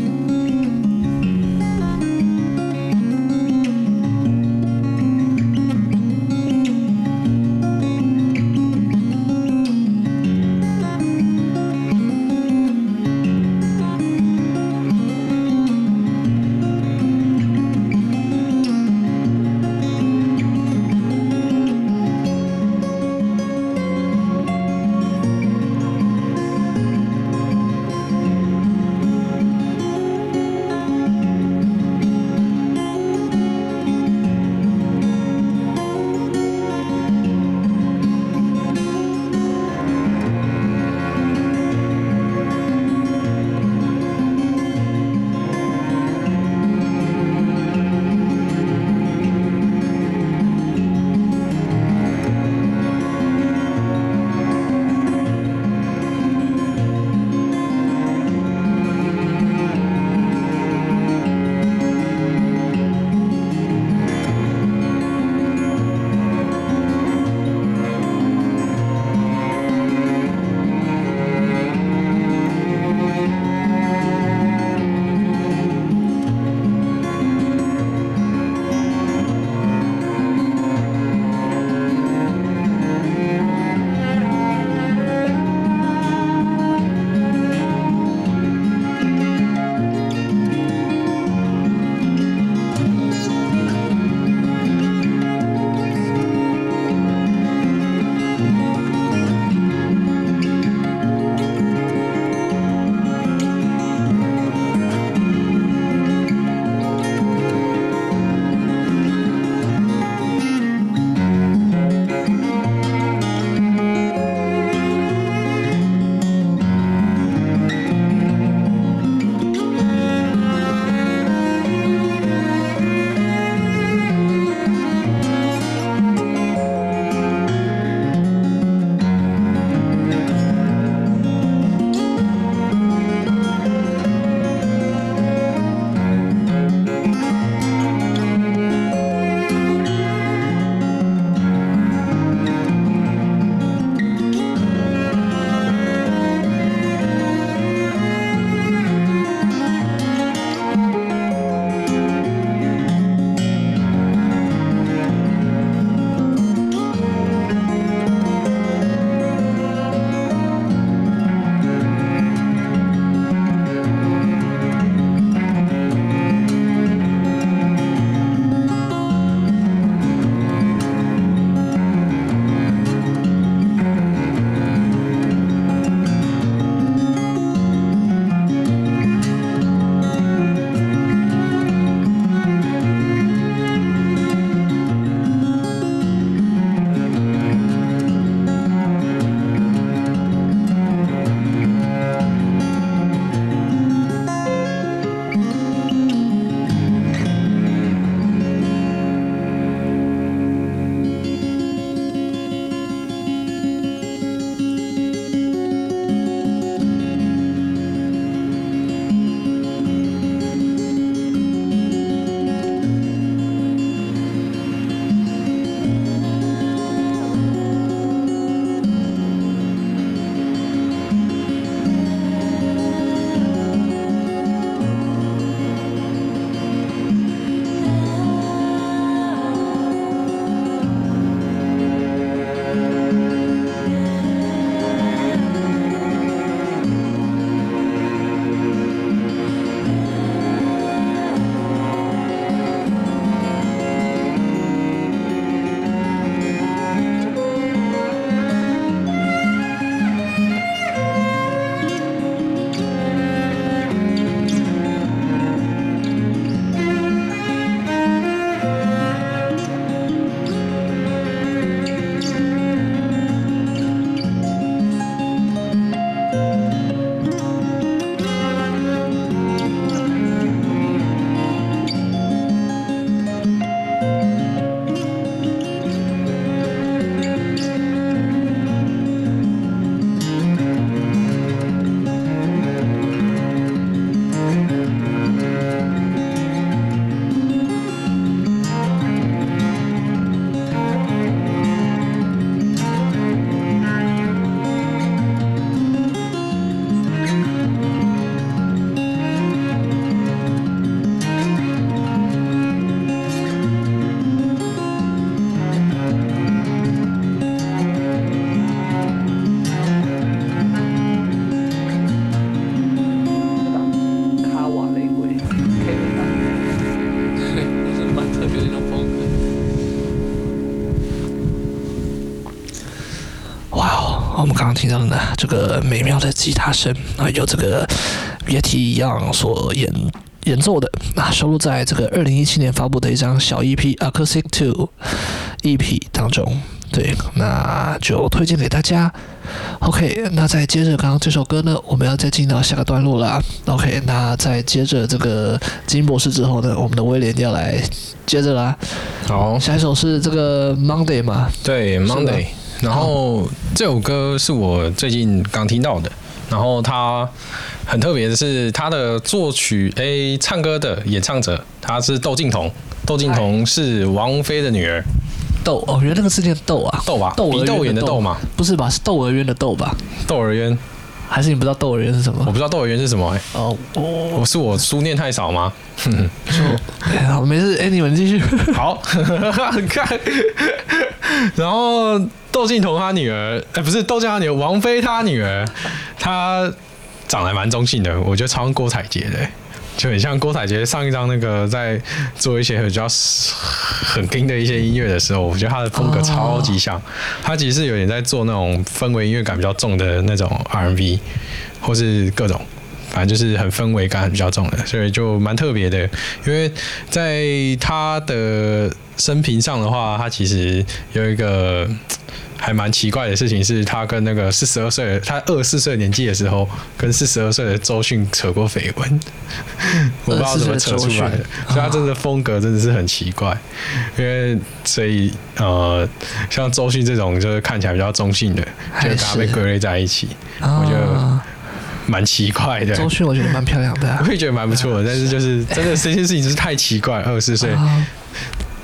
听到的呢，这个美妙的吉他声啊，由这个 Yeti Young 所演演奏的，啊，收录在这个二零一七年发布的一张小 EP《Acoustic Two》EP 当中。对，那就推荐给大家。OK，那再接着刚刚这首歌呢，我们要再进到下个段落了。OK，那再接着这个金博士之后呢，我们的威廉要来接着啦。好，下一首是这个 Monday 嘛？对，Monday。然后这首歌是我最近刚听到的，然后它很特别的是，它的作曲诶，唱歌的演唱者他是窦靖童，窦靖童是王菲的女儿。窦哦，原来那个是念窦啊，窦吧，窦窦演的窦嘛，不是吧？是窦娥冤的窦吧？窦娥冤，还是你不知道窦儿冤是什么？我不知道窦儿冤是什么哎、欸。哦，我我是我书念太少吗？哎，*laughs* 好，没事，哎、欸，你们继续。*laughs* 好，看，*laughs* 然后窦靖童他女儿，哎，不是窦靖童他女儿，王菲她女儿，她长得蛮中性的，我觉得超像郭采洁的、欸。就很像郭采洁上一张那个在做一些比较很听的一些音乐的时候，我觉得他的风格超级像。他其实是有点在做那种氛围音乐感比较重的那种 R&B，或是各种，反正就是很氛围感比较重的，所以就蛮特别的。因为在他的生平上的话，他其实有一个。还蛮奇怪的事情是，他跟那个四十二岁，他二十四岁年纪的时候，跟四十二岁的周迅扯过绯闻，*laughs* 我不知道怎么扯出来。的，所以他真的风格真的是很奇怪。因为所以呃，像周迅这种就是看起来比较中性的，就跟他被归类在一起，我觉得蛮奇怪的。周迅我觉得蛮漂亮的，啊，*laughs* 我也觉得蛮不错的，但是 *laughs* 就是真的这件事情就是太奇怪，二十四岁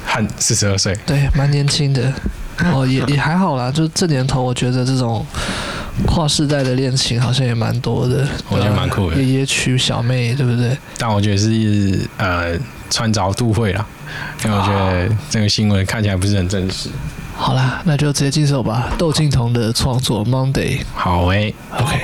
和四十二岁，对，蛮年轻的。*laughs* 哦，也也还好啦，就这年头，我觉得这种跨世代的恋情好像也蛮多的。我觉得蛮酷的，爷爷娶小妹，对不对？但我觉得是呃，穿凿附会啦，因为我觉得这个新闻看起来不是很真实。好啦，那就直接进手吧。窦靖童的创作《Monday》。好诶、欸、OK。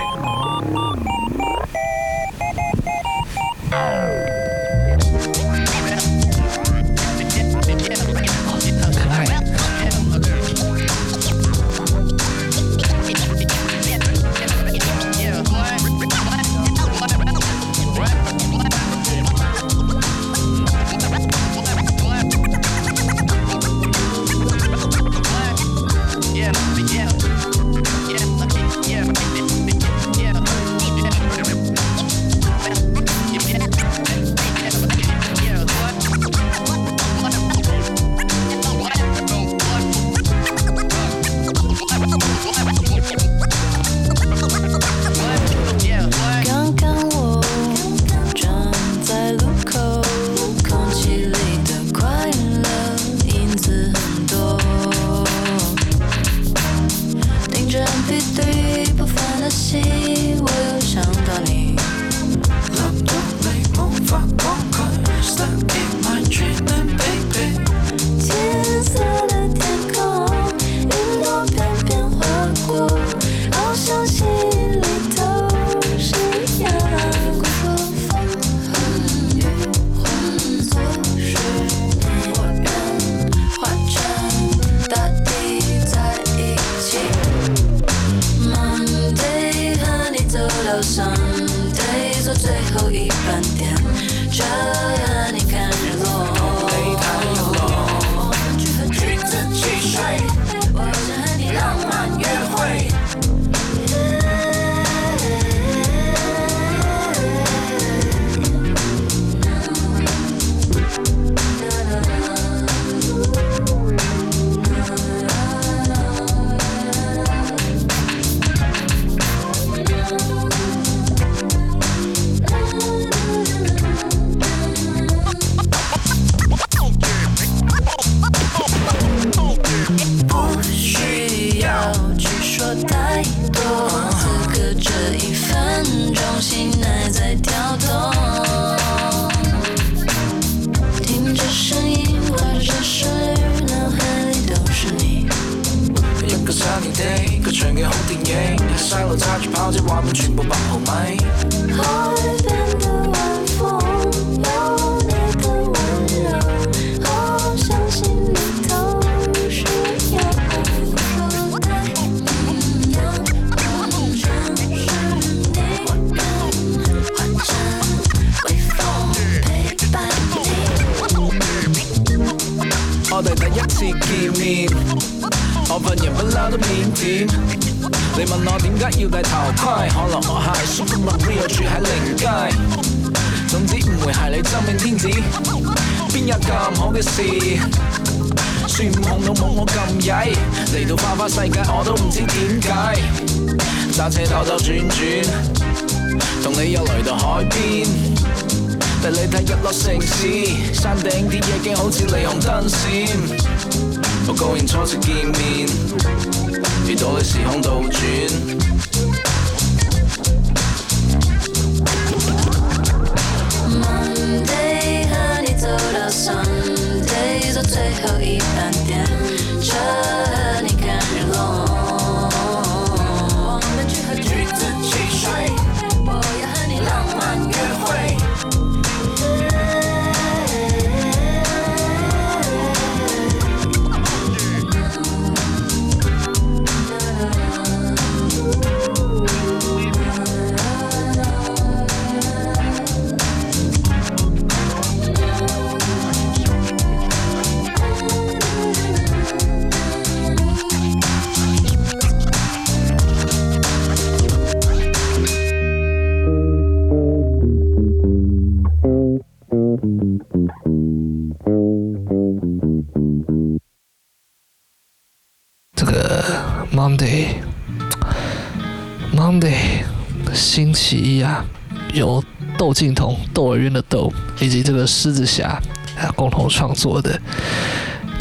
狮子侠啊共同创作的。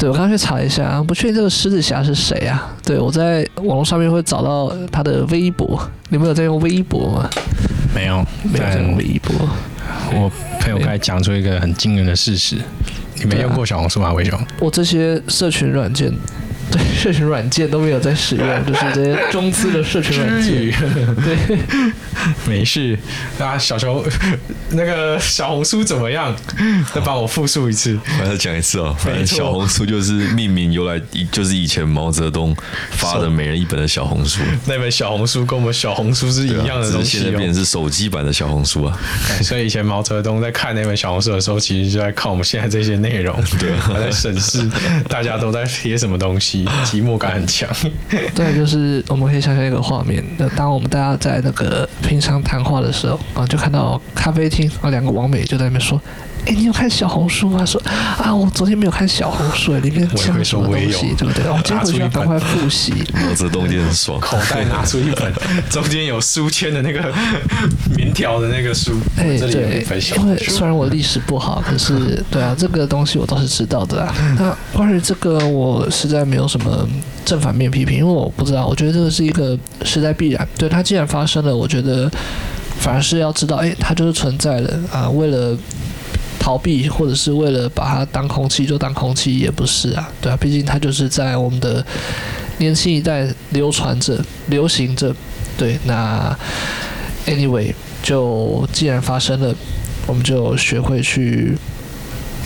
对，我刚刚去查一下，不确定这个狮子侠是谁啊？对，我在网络上面会找到他的微博，你们有在用微博吗？没有，没有在用微博。我朋友刚才讲出一个很惊人的事实，你没用过小红书吗？伟雄？我这些社群软件。对，社群软件都没有在使用，就是这些中资的社群软件。对，*laughs* 没事。啊，小熊，那个小红书怎么样？再帮我复述一次。我再讲一次哦。反正小红书就是命名由来，就是以前毛泽东发的每人一本的小红书。那本小红书跟我们小红书是一样的东西，哦，现在变成是手机版的小红书啊。所以以前毛泽东在看那本小红书的时候，其实就在看我们现在这些内容，*laughs* 对，他在审视大家都在贴什么东西。寂寞感很强。*laughs* 对，就是我们可以想象一个画面，那当我们大家在那个平常谈话的时候啊，就看到咖啡厅啊，两个网美就在那边说。哎，你有看小红书吗？说啊，我昨天没有看小红书，里面讲什么东西，对不对？*laughs* 我今天回去要赶快复习。毛泽东很爽，口袋拿出一本，*laughs* 中间有书签的那个棉条的那个书。哎，对，因为虽然我历史不好，可是对啊，*laughs* 这个东西我倒是知道的啊。那关于这个，我实在没有什么正反面批评，因为我不知道，我觉得这个是一个时代必然。对，它既然发生了，我觉得反而是要知道，哎，它就是存在的啊，为了。逃避，或者是为了把它当空气就当空气，也不是啊，对啊，毕竟它就是在我们的年轻一代流传着、流行着。对，那 anyway，就既然发生了，我们就学会去，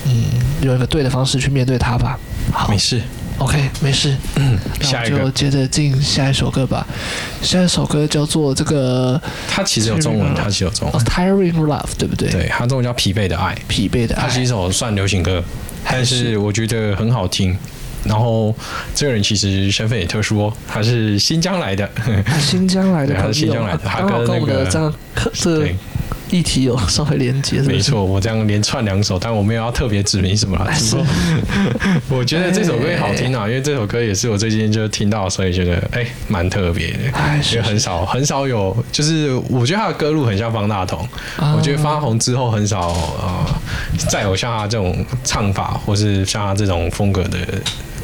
嗯，用一个对的方式去面对它吧。好，没事。OK，没事。嗯，下一个就接着进下一首歌吧。下一首歌叫做这个，它其实有中文，它其实有中文。Tiring Love，对不对？对，它中文叫疲惫的爱。疲惫的爱。它是一首算流行歌，但是我觉得很好听。然后这个人其实身份也特殊哦，他是新疆来的。新疆来的，*laughs* 他是新疆来的。他跟那个这样，对。议题有稍微连接，没错，我这样连串两首，但我没有要特别指明什么啦。是 *laughs* 我觉得这首歌也好听啊，因为这首歌也是我最近就听到，所以觉得哎，蛮特别的。因为很少很少有，就是我觉得他的歌路很像方大同。我觉得方大同之后很少呃，再有像他这种唱法，或是像他这种风格的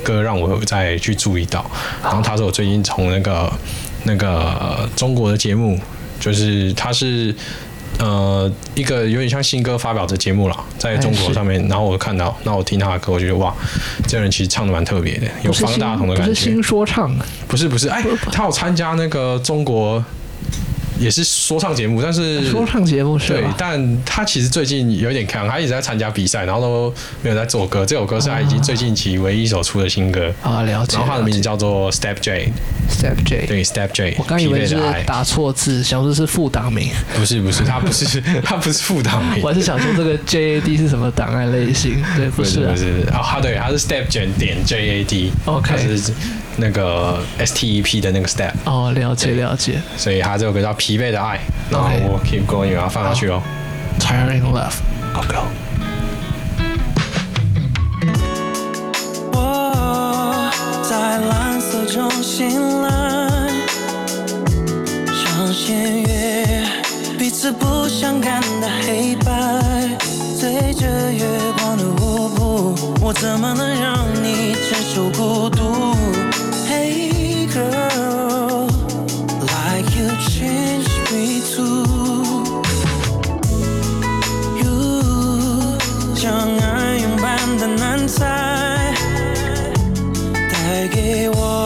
歌，让我再去注意到。然后他是我最近从那个那个中国的节目，就是他是。呃，一个有点像新歌发表的节目了，在中国上面，然后我看到，那我听他的歌，我觉得哇，这个人其实唱的蛮特别的，有方大同的感觉。不是新说唱，不是不是，哎，他有参加那个中国。也是说唱节目，但是说唱节目是对，但他其实最近有点看，他一直在参加比赛，然后都没有在做歌。这首歌是他已经最近期唯一一首出的新歌啊，了解。然后他的名字叫做 Step J，Step J，对，Step J。我刚以为是打错字，想说是副档名，不是 *laughs* 不是，他不是他不是副档名，我还是想说这个 J A D 是什么档案类型？对，不是不是啊，他对他是 Step J 点 J A D，OK，是那个 STEP 的那个 step，哦，了解了解。所以他这首歌叫《疲惫的爱》，然后 keep going，然后放下去哦。Tiring love，Go Go。我在蓝色中醒来，像弦乐，彼此不相干的黑白，随着月光的舞步，我怎么能让你承受孤独 girl, like you changed me too. You 像暗涌般的难猜，带给我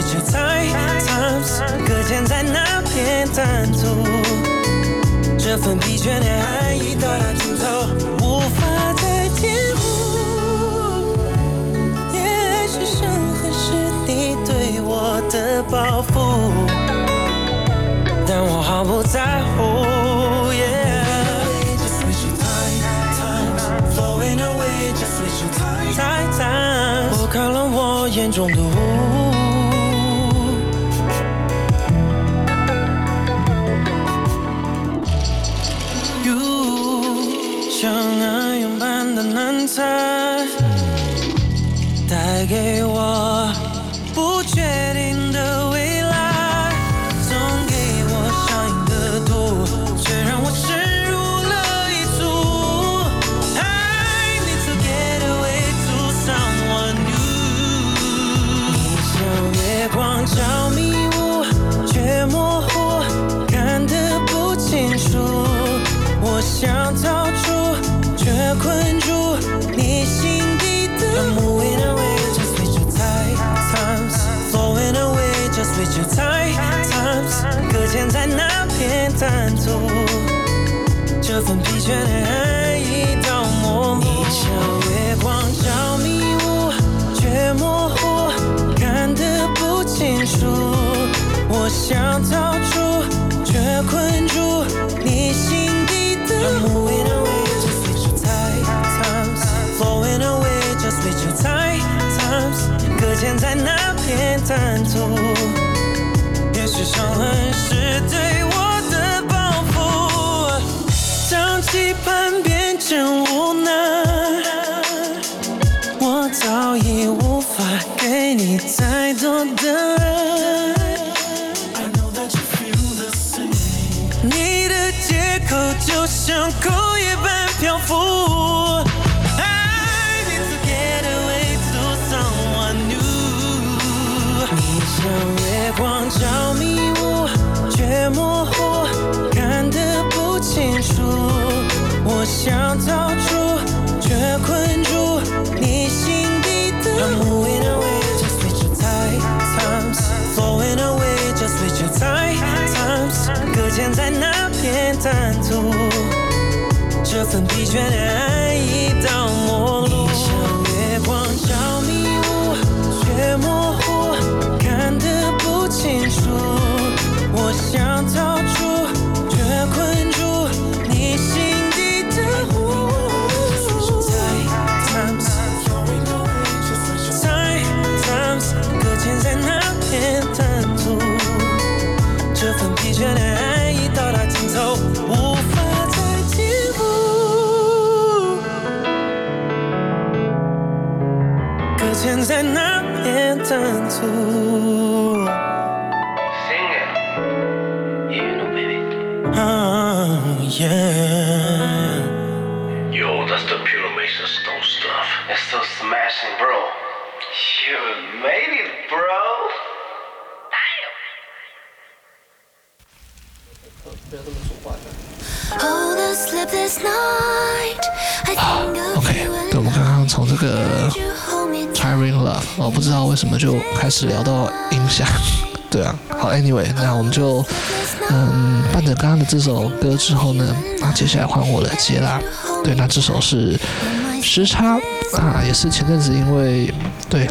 switch your time times，搁浅在那片滩涂，这份疲倦的爱已到达尽头，无法再填补。也许伤痕是你对我的报复，但我毫不在乎。Yeah，time, time, 了我眼中的雾。带给我 away just with your tight times。搁浅在那片坦途，这份疲倦的爱已到模糊。你像月光悄迷雾，却模糊，看得不清楚。我想逃出，却困住你心底的。I'm moving away just with your tight times, flowing away just with your tight times。搁浅在那片坦途，也许伤痕是对我的报复。当期盼变成想逃出，却困住你心底的。I'm moving away just with your tight times, flowing away just with your tight times。搁浅在那片滩涂，这份疲倦的爱搁浅在那片坦途。Sing it. Yeah, you know, baby. Oh, yeah. Yo, that's the pure Mason Stone stuff. It's so smashing, bro. You made it, bro. Hold a sleepless night. I think of OK，you 对，我们刚刚从这个 Ring Love 我，不知道为什么就开始聊到音响。对啊，好，Anyway，那我们就嗯伴着刚刚的这首歌之后呢，啊，接下来换我来接啦。对，那这首是时差啊，也是前阵子因为对。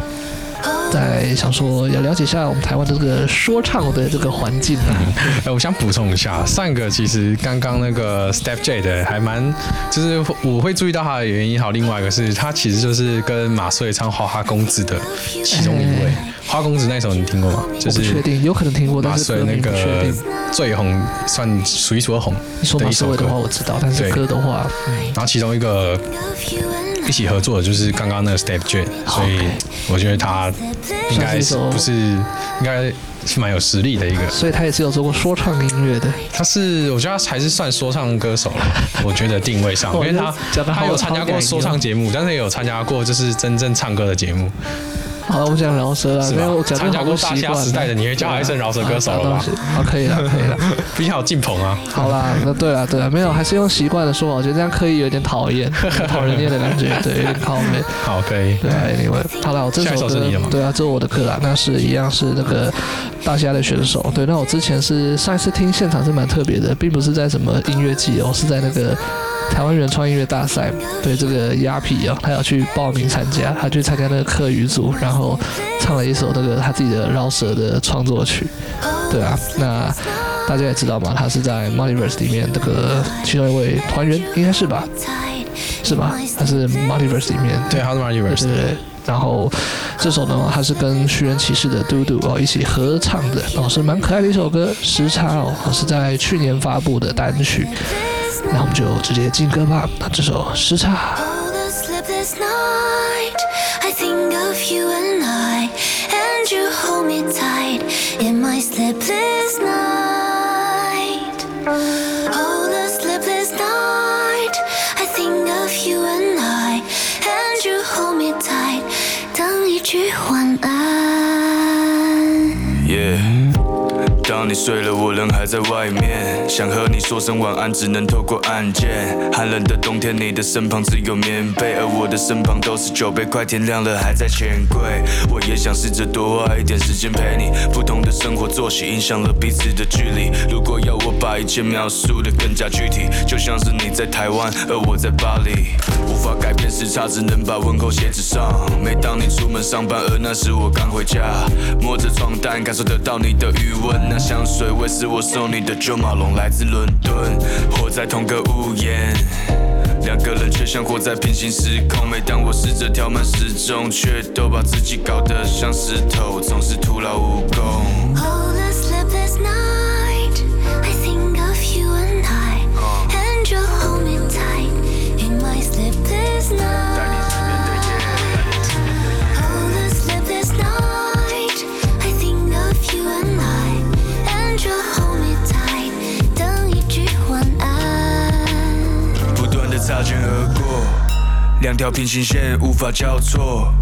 在想说要了解一下我们台湾的这个说唱的这个环境啊。哎，我想补充一下，上个其实刚刚那个 Step J 的还蛮，就是我会注意到他的原因。好，另外一个是他其实就是跟马穗唱《花花公子》的其中一位。欸、花公子那首你听过吗？就是确定有可能听过，但是歌名不确定。最红算数一数二红。你说马穗的话我知道，但是歌的话，嗯、然后其中一个。一起合作的就是刚刚那个 Step J，所以我觉得他应该是不是应该是蛮有实力的一个，所以他也是有做过说唱音乐的。他是我觉得他还是算说唱歌手了，*laughs* 我觉得定位上，因为他他有参加过说唱节目，但是也有参加过就是真正唱歌的节目。好了，我讲饶舌了，没有参加过大虾时代的，你会叫他一声饶舌歌手了吧？好，可以了，可以了。*laughs* 比较有进棚啊。好啦，那对了，对了，没有，还是用习惯的说，我觉得这样刻意有点讨厌，讨人厌的感觉，*laughs* 对，有点靠北。好，可以。对，Anyway，好了，我这首歌，对啊，这是我的歌啊，那是一样是那个大虾的选手。对，那我之前是上一次听现场是蛮特别的，并不是在什么音乐季哦，是在那个。台湾原创音乐大赛，对这个鸭皮啊，他要去报名参加，他去参加那个客语组，然后唱了一首那个他自己的饶舌的创作曲，对啊，那大家也知道嘛，他是在 Multiverse 里面这个其中一位团员，应该是吧？是吧？他是 Multiverse 里面，对，他是 Multiverse，对。然后这首呢，他是跟虚人骑士的嘟嘟哦一起合唱的，哦，是蛮可爱的一首歌，时差哦，是在去年发布的单曲。那我们就直接进歌吧。那这首《时差》。当你睡了，我人还在外面，想和你说声晚安，只能透过按键。寒冷的冬天，你的身旁只有棉被，而我的身旁都是酒杯。快天亮了，还在钱柜。我也想试着多花一点时间陪你。不同的生活作息影响了彼此的距离。如果要我把一切描述的更加具体，就像是你在台湾，而我在巴黎。无法改变时差，只能把问候写纸上。每当你出门上班，而那时我刚回家，摸着床单，感受得到你的余温。那香水味是我送你的九马龙，来自伦敦，活在同个屋檐，两个人却像活在平行时空。每当我试着调慢时钟，却都把自己搞得像石头，总是徒劳无功。擦肩而过，两条平行线无法交错。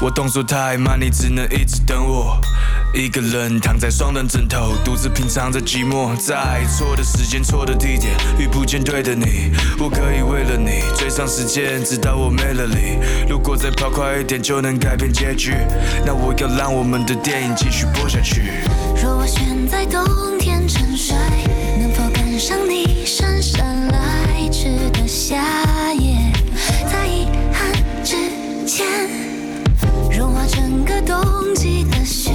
我动作太慢，你只能一直等我。一个人躺在双人枕头，独自品尝着寂寞。在错的时间、错的地点，遇不见对的你。我可以为了你追上时间，直到我没了你。如果再跑快一点就能改变结局，那我要让我们的电影继续播下去。若我选在冬天沉睡，爱上你姗姗来迟的夏夜？在遗憾之前，融化整个冬季的雪。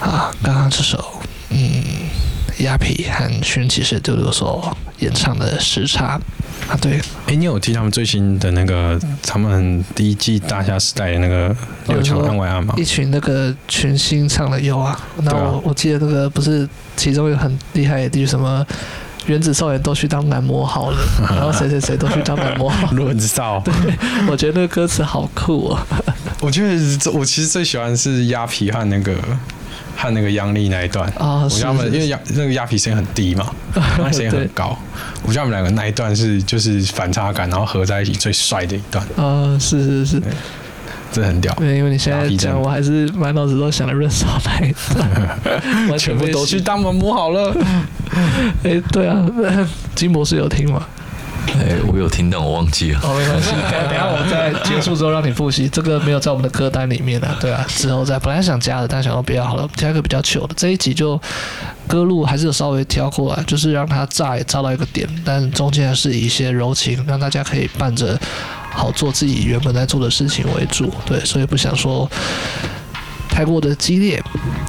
啊，刚刚这首，嗯，鸭皮和寻骑士杜鲁所演唱的《时差》啊，对，哎，你有听他们最新的那个他们第一季大虾时代的那个六强案外案吗？一群那个群星唱的有啊，那我、啊、我记得那个不是其中有很厉害的地，什么原子少年都去当男模好了，*laughs* 然后谁谁谁都去当男模好了，*laughs* 论少，对，我觉得那个歌词好酷哦。*laughs* 我觉得我其实最喜欢的是鸭皮和那个。和那个央丽那一段啊，我觉得他们因为鸭那个鸭皮声很低嘛，他声音很高，我觉得他们两个那一段是就是反差感，然后合在一起最帅的一段。啊，是是是，这很屌。对，因为你现在讲，我还是满脑子都想着润少那一段，*laughs* 全部都去当男模好了。*laughs* 哎、欸，对啊，*laughs* 金博士有听吗？哎、欸，我有听，到我忘记了。哦，没关系，*laughs* 等下我在结束之后让你复习。这个没有在我们的歌单里面啊，对啊，之后再。本来想加的，但想要不要好了，加一个比较糗的。这一集就歌路还是有稍微挑过来，就是让它炸也炸到一个点，但中间还是以一些柔情，让大家可以伴着好做自己原本在做的事情为主。对，所以不想说。太过的激烈，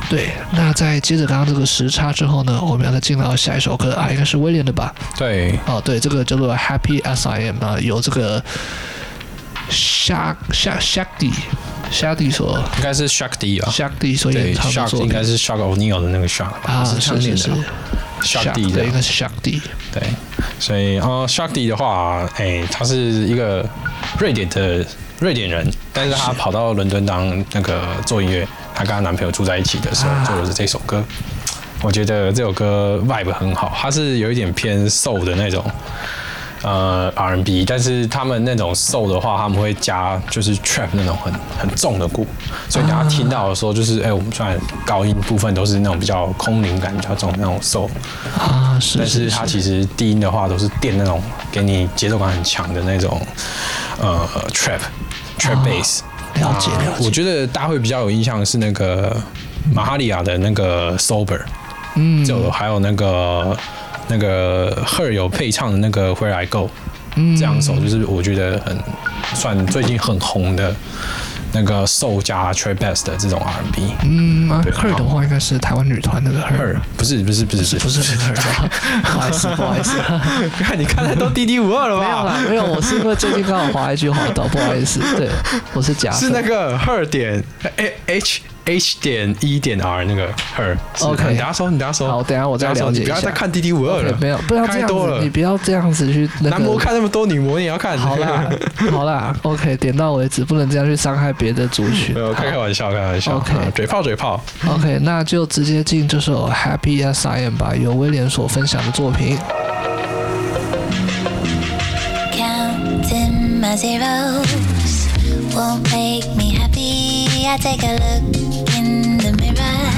对。那在接着刚刚这个时差之后呢，我们要再进到下一首歌啊，应该是威廉的吧？对。哦，对，这个叫做 Happy As I Am 啊，有这个 Shak Shak Shakti Shakti 所应该是 Shakti 啊，Shakti 所演唱的应该是 Shak O'Neal 的那个 Shak 啊，是是是，Shakti 对，应该是 Shakti。对，所以啊，Shakti 的话，哎，他是一个瑞典的。瑞典人，但是她跑到伦敦当那个做音乐，她跟她男朋友住在一起的时候做的是这首歌。我觉得这首歌 vibe 很好，它是有一点偏 soul 的那种呃 R&B，但是他们那种 soul 的话，他们会加就是 trap 那种很很重的鼓，所以大家听到的时候就是哎、欸，我们虽然高音部分都是那种比较空灵感比较重那种 soul 啊，是，但是它其实低音的话都是电那种给你节奏感很强的那种呃 trap。Trap bass，了解了解。我觉得大家会比较有印象的是那个玛哈利亚的那个 Sober，嗯，就还有那个那个 Her 有配唱的那个 Where I Go，嗯，这两首就是我觉得很算最近很红的。那个 soul 加 trap bass 的这种 R&B，嗯，Her 的话应该是台湾女团那个 Her，不是不是不是。不是 Her，不好意思 *laughs* 不好意思，看你看的都滴滴五二了吧？没有啦没有，我是因为最近刚好滑一句滑到，不好意思，对，我是假，是那个 Her 点 H。H 点一点 R 那个 Her OK，你等下说，你等下说。好，等下我再了解一下。你不要再看 D D 五二了，没有，不要这样子，你不要这样子去。男模看那么多，女模也要看。好啦，*laughs* 好啦，OK，点到为止，不能这样去伤害别的族群。没有，开开玩笑，开玩笑。OK，嘴炮嘴炮。OK，那就直接进这首 Happy As I Am 吧，由威廉所分享的作品。Counting my zeros won't make me happy. I take a look. In the mirror.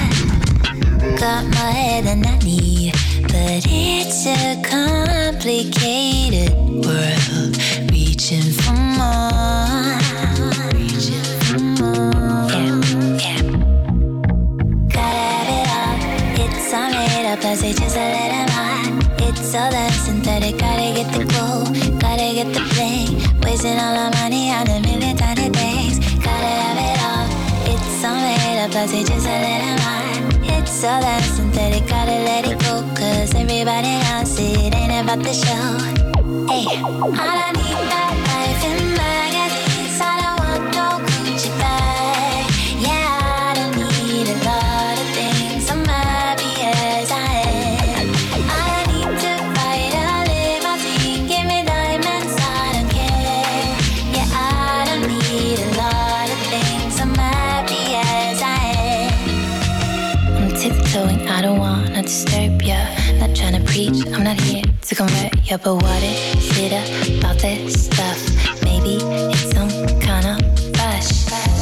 Got more than I need, but it's a complicated world. Reaching for more, reaching for more. Yeah, yeah. Gotta have it all. It's all made up, I say just a little more. It's all that synthetic. Gotta get the glow, gotta get the bling. Wasting all our money on a up, I just a little more. It's all that synthetic, gotta let it go. Cause everybody else, it ain't about the show. Hey, all I need ya. But what is it about this stuff? Maybe it's some kind of rush.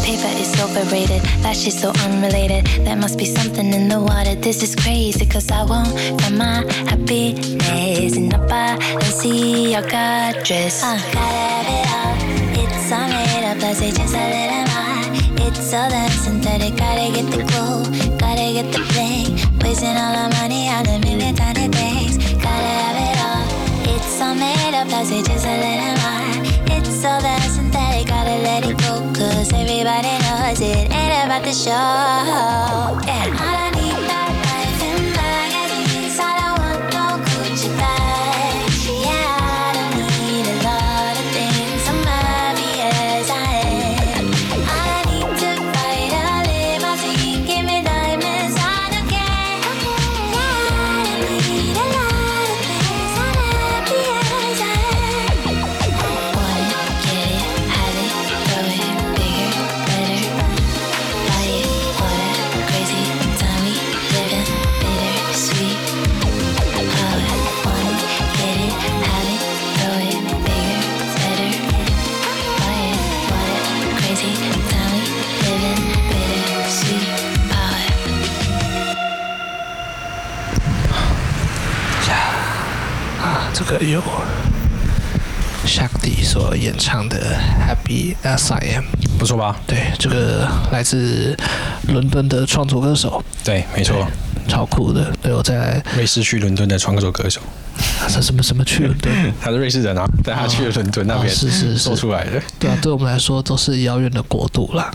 Paper is overrated, that shit's so unrelated. There must be something in the water. This is crazy, cause I won't find my happiness in a Balenciaga dress. Uh, gotta have it all, it's all made up, I say just a little more. It's all that synthetic. Gotta get the glow, gotta get the bling. Wasting all our money on a million tiny things. All made up, plus it's just a little more. It's all that synthetic. Gotta let it go, cause everybody knows it ain't about the show. Yeah, 个有夏迪所演唱的《Happy As I Am》，不错吧？对，这个来自伦敦的创作歌手，对，没错，超酷的。对我在瑞士去伦敦的创作歌手，他什么什么去伦敦？*laughs* 他是瑞士人啊，但他去了伦敦那边、哦是是是做出来的。对啊，对我们来说都是遥远的国度啦。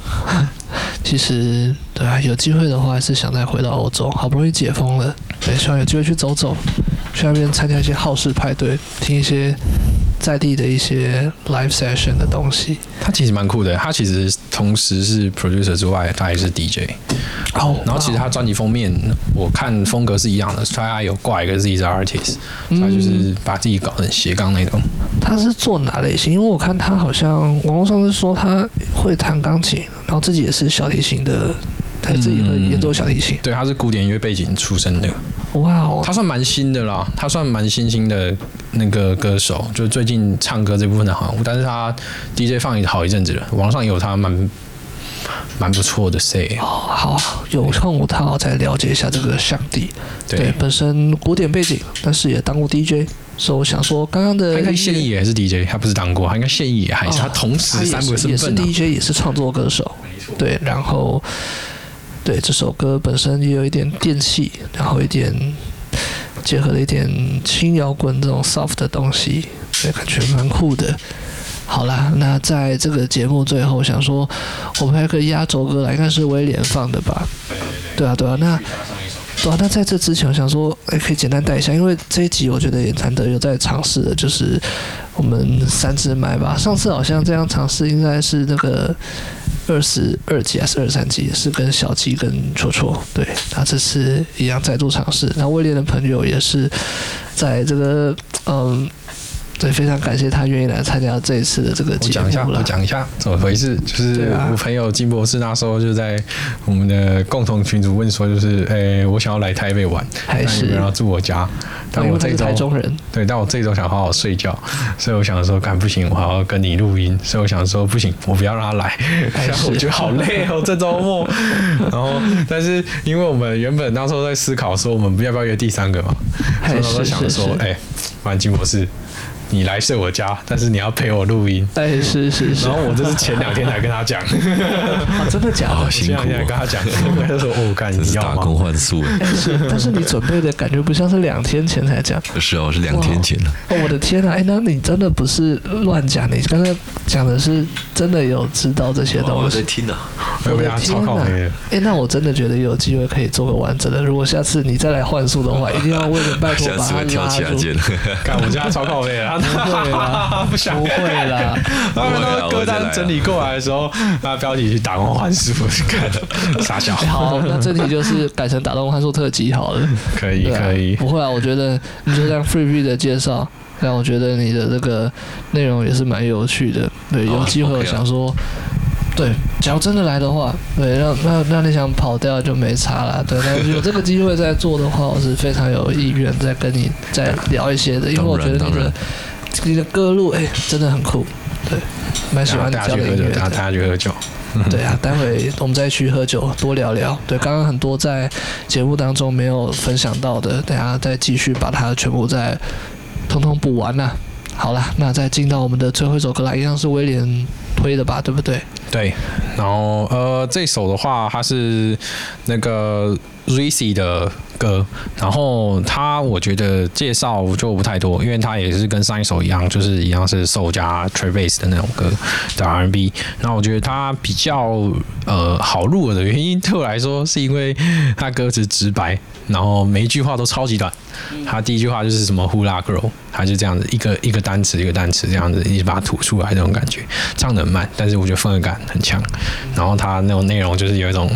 *laughs* 其实，对啊，有机会的话，还是想再回到欧洲。好不容易解封了，对，希望有机会去走走，去那边参加一些好事派对，听一些在地的一些 live session 的东西。他其实蛮酷的，他其实同时是 producer 之外，他也是 DJ。哦，然后其实他专辑封面，我看风格是一样的，他有挂一个自己的 artist，他就是把自己搞成斜杠那种。他是做哪类型？因为我看他好像网络上是说他会弹钢琴，然后自己也是小提琴的，他自己会演奏小提琴。对，他是古典音乐背景出身的。哇哦，他算蛮新的啦，他算蛮新兴的那个歌手，就是最近唱歌这部分的好，但是他 DJ 放好一阵子了，网上有他蛮蛮不错的 say。哦，好，有空我他好再了解一下这个向帝。对，本身古典背景，但是也当过 DJ，所以我想说，刚刚的他应该现役也是 DJ，他不是当过，他应该现役也还是，哦、他同时三个身份、啊、也是 DJ，也是创作歌手。对，然后对这首歌本身也有一点电器，然后一点结合了一点轻摇滚这种 soft 的东西，对，感觉蛮酷的。好啦，那在这个节目最后，想说我们还有个压轴歌啦，应该是威廉放的吧？对啊，对啊，那对啊，那在这之前，我想说，哎，可以简单带一下，因为这一集我觉得也难得有在尝试的，就是我们三支麦吧。上次好像这样尝试，应该是那个二十二集还是二十三集，是跟小鸡跟戳戳。对，那这次一样再度尝试。那威廉的朋友也是在这个嗯。对，非常感谢他愿意来参加这一次的这个节目。我讲一下，我讲一下怎么回事。就是我朋友金博士那时候就在我们的共同群组问说，就是诶，我想要来台北玩，还是要住我家？但我这一周台中人，对，但我这一周想好好睡觉，所以我想说，干不行，我还要跟你录音，所以我想说不行，我不要让他来。我觉得好累哦，这周末。然后，但是因为我们原本那时候在思考说，我们要不要约第三个嘛？所以我想说，哎，反正金博士。你来睡我家，但是你要陪我录音。哎，是是是。然后我这是前两天才跟他讲。*laughs* 啊，真的假的？好辛苦。前两天才跟他讲，*laughs* 他说：“哦，干，你要？”打工换宿。是，但是你准备的感觉不像是两天前才讲。是哦，是两天前了。哦，我的天啊！哎，那你真的不是乱讲，你刚才讲的是真的有知道这些东西。我在听啊。我的天哪！哎，那我真的觉得有机会可以做个完整的。如果下次你再来换宿的话，*laughs* 一定要为了拜托把他拉住。干，我家超靠背啊。不会啦，*laughs* 不想不会啦。*laughs* 然后歌单整理过来的时候，那标题是打工换宿，*laughs* 看了傻笑。好，那这题就是改成打工换术特辑好了。可以，可以。不会啊，我觉得你就这样 free free 的介绍，让我觉得你的这个内容也是蛮有趣的。对，有机会我想说，对，假如真的来的话，对，让那那你想跑掉就没差了。对，那有这个机会再做的话，我是非常有意愿再跟你再聊一些的，因为我觉得你的。你的歌路哎、欸，真的很酷，对，蛮喜欢你这样的音乐的。大家去喝酒，对啊，待会我们再去喝酒，多聊聊。对，刚刚很多在节目当中没有分享到的，等下再继续把它全部再通通补完了。好了，那再进到我们的最后一首歌啦，一样是威廉推的吧，对不对？对，然后呃，这首的话，它是那个 Rizzy 的歌，然后他我觉得介绍就不太多，因为他也是跟上一首一样，就是一样是 Soul 加 Trap Bass 的那种歌的 R&B。然后我觉得他比较呃好入耳的原因，对我来说是因为他歌词直白，然后每一句话都超级短。他第一句话就是什么 Hula Girl，他就这样子一个一个单词一个单词这样子一直把它吐出来这种感觉，唱的很慢，但是我觉得氛围感很强。然后它那种内容就是有一种。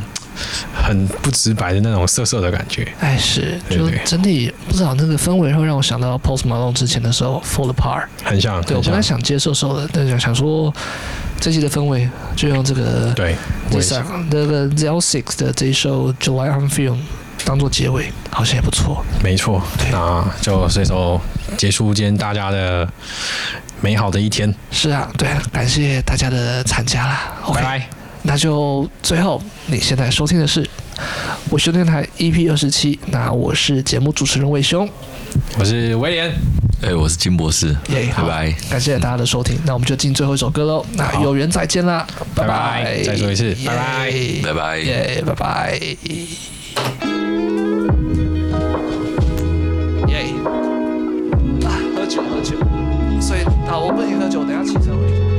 很不直白的那种涩涩的感觉，哎，是，就整体不知道那个氛围会让我想到 Post Malone 之前的时候 Fall Apart，很像。对，我本来想接受受的，但是想说这期的氛围就用这个对，这首那个 L6 的这一首 July on Film 当做结尾，好像也不错。没错，那就这首结束今天大家的美好的一天。是啊，对，感谢大家的参加啦拜。那就最后，你现在收听的是我修电台 EP 二十七。那我是节目主持人魏兄，我是威廉，哎、欸，我是金博士。耶，拜拜，感谢大家的收听。那我们就进最后一首歌喽。那有缘再见啦，拜拜。再说一次，拜拜，拜拜，耶，拜拜。好，我不能喝酒，等下骑车回去。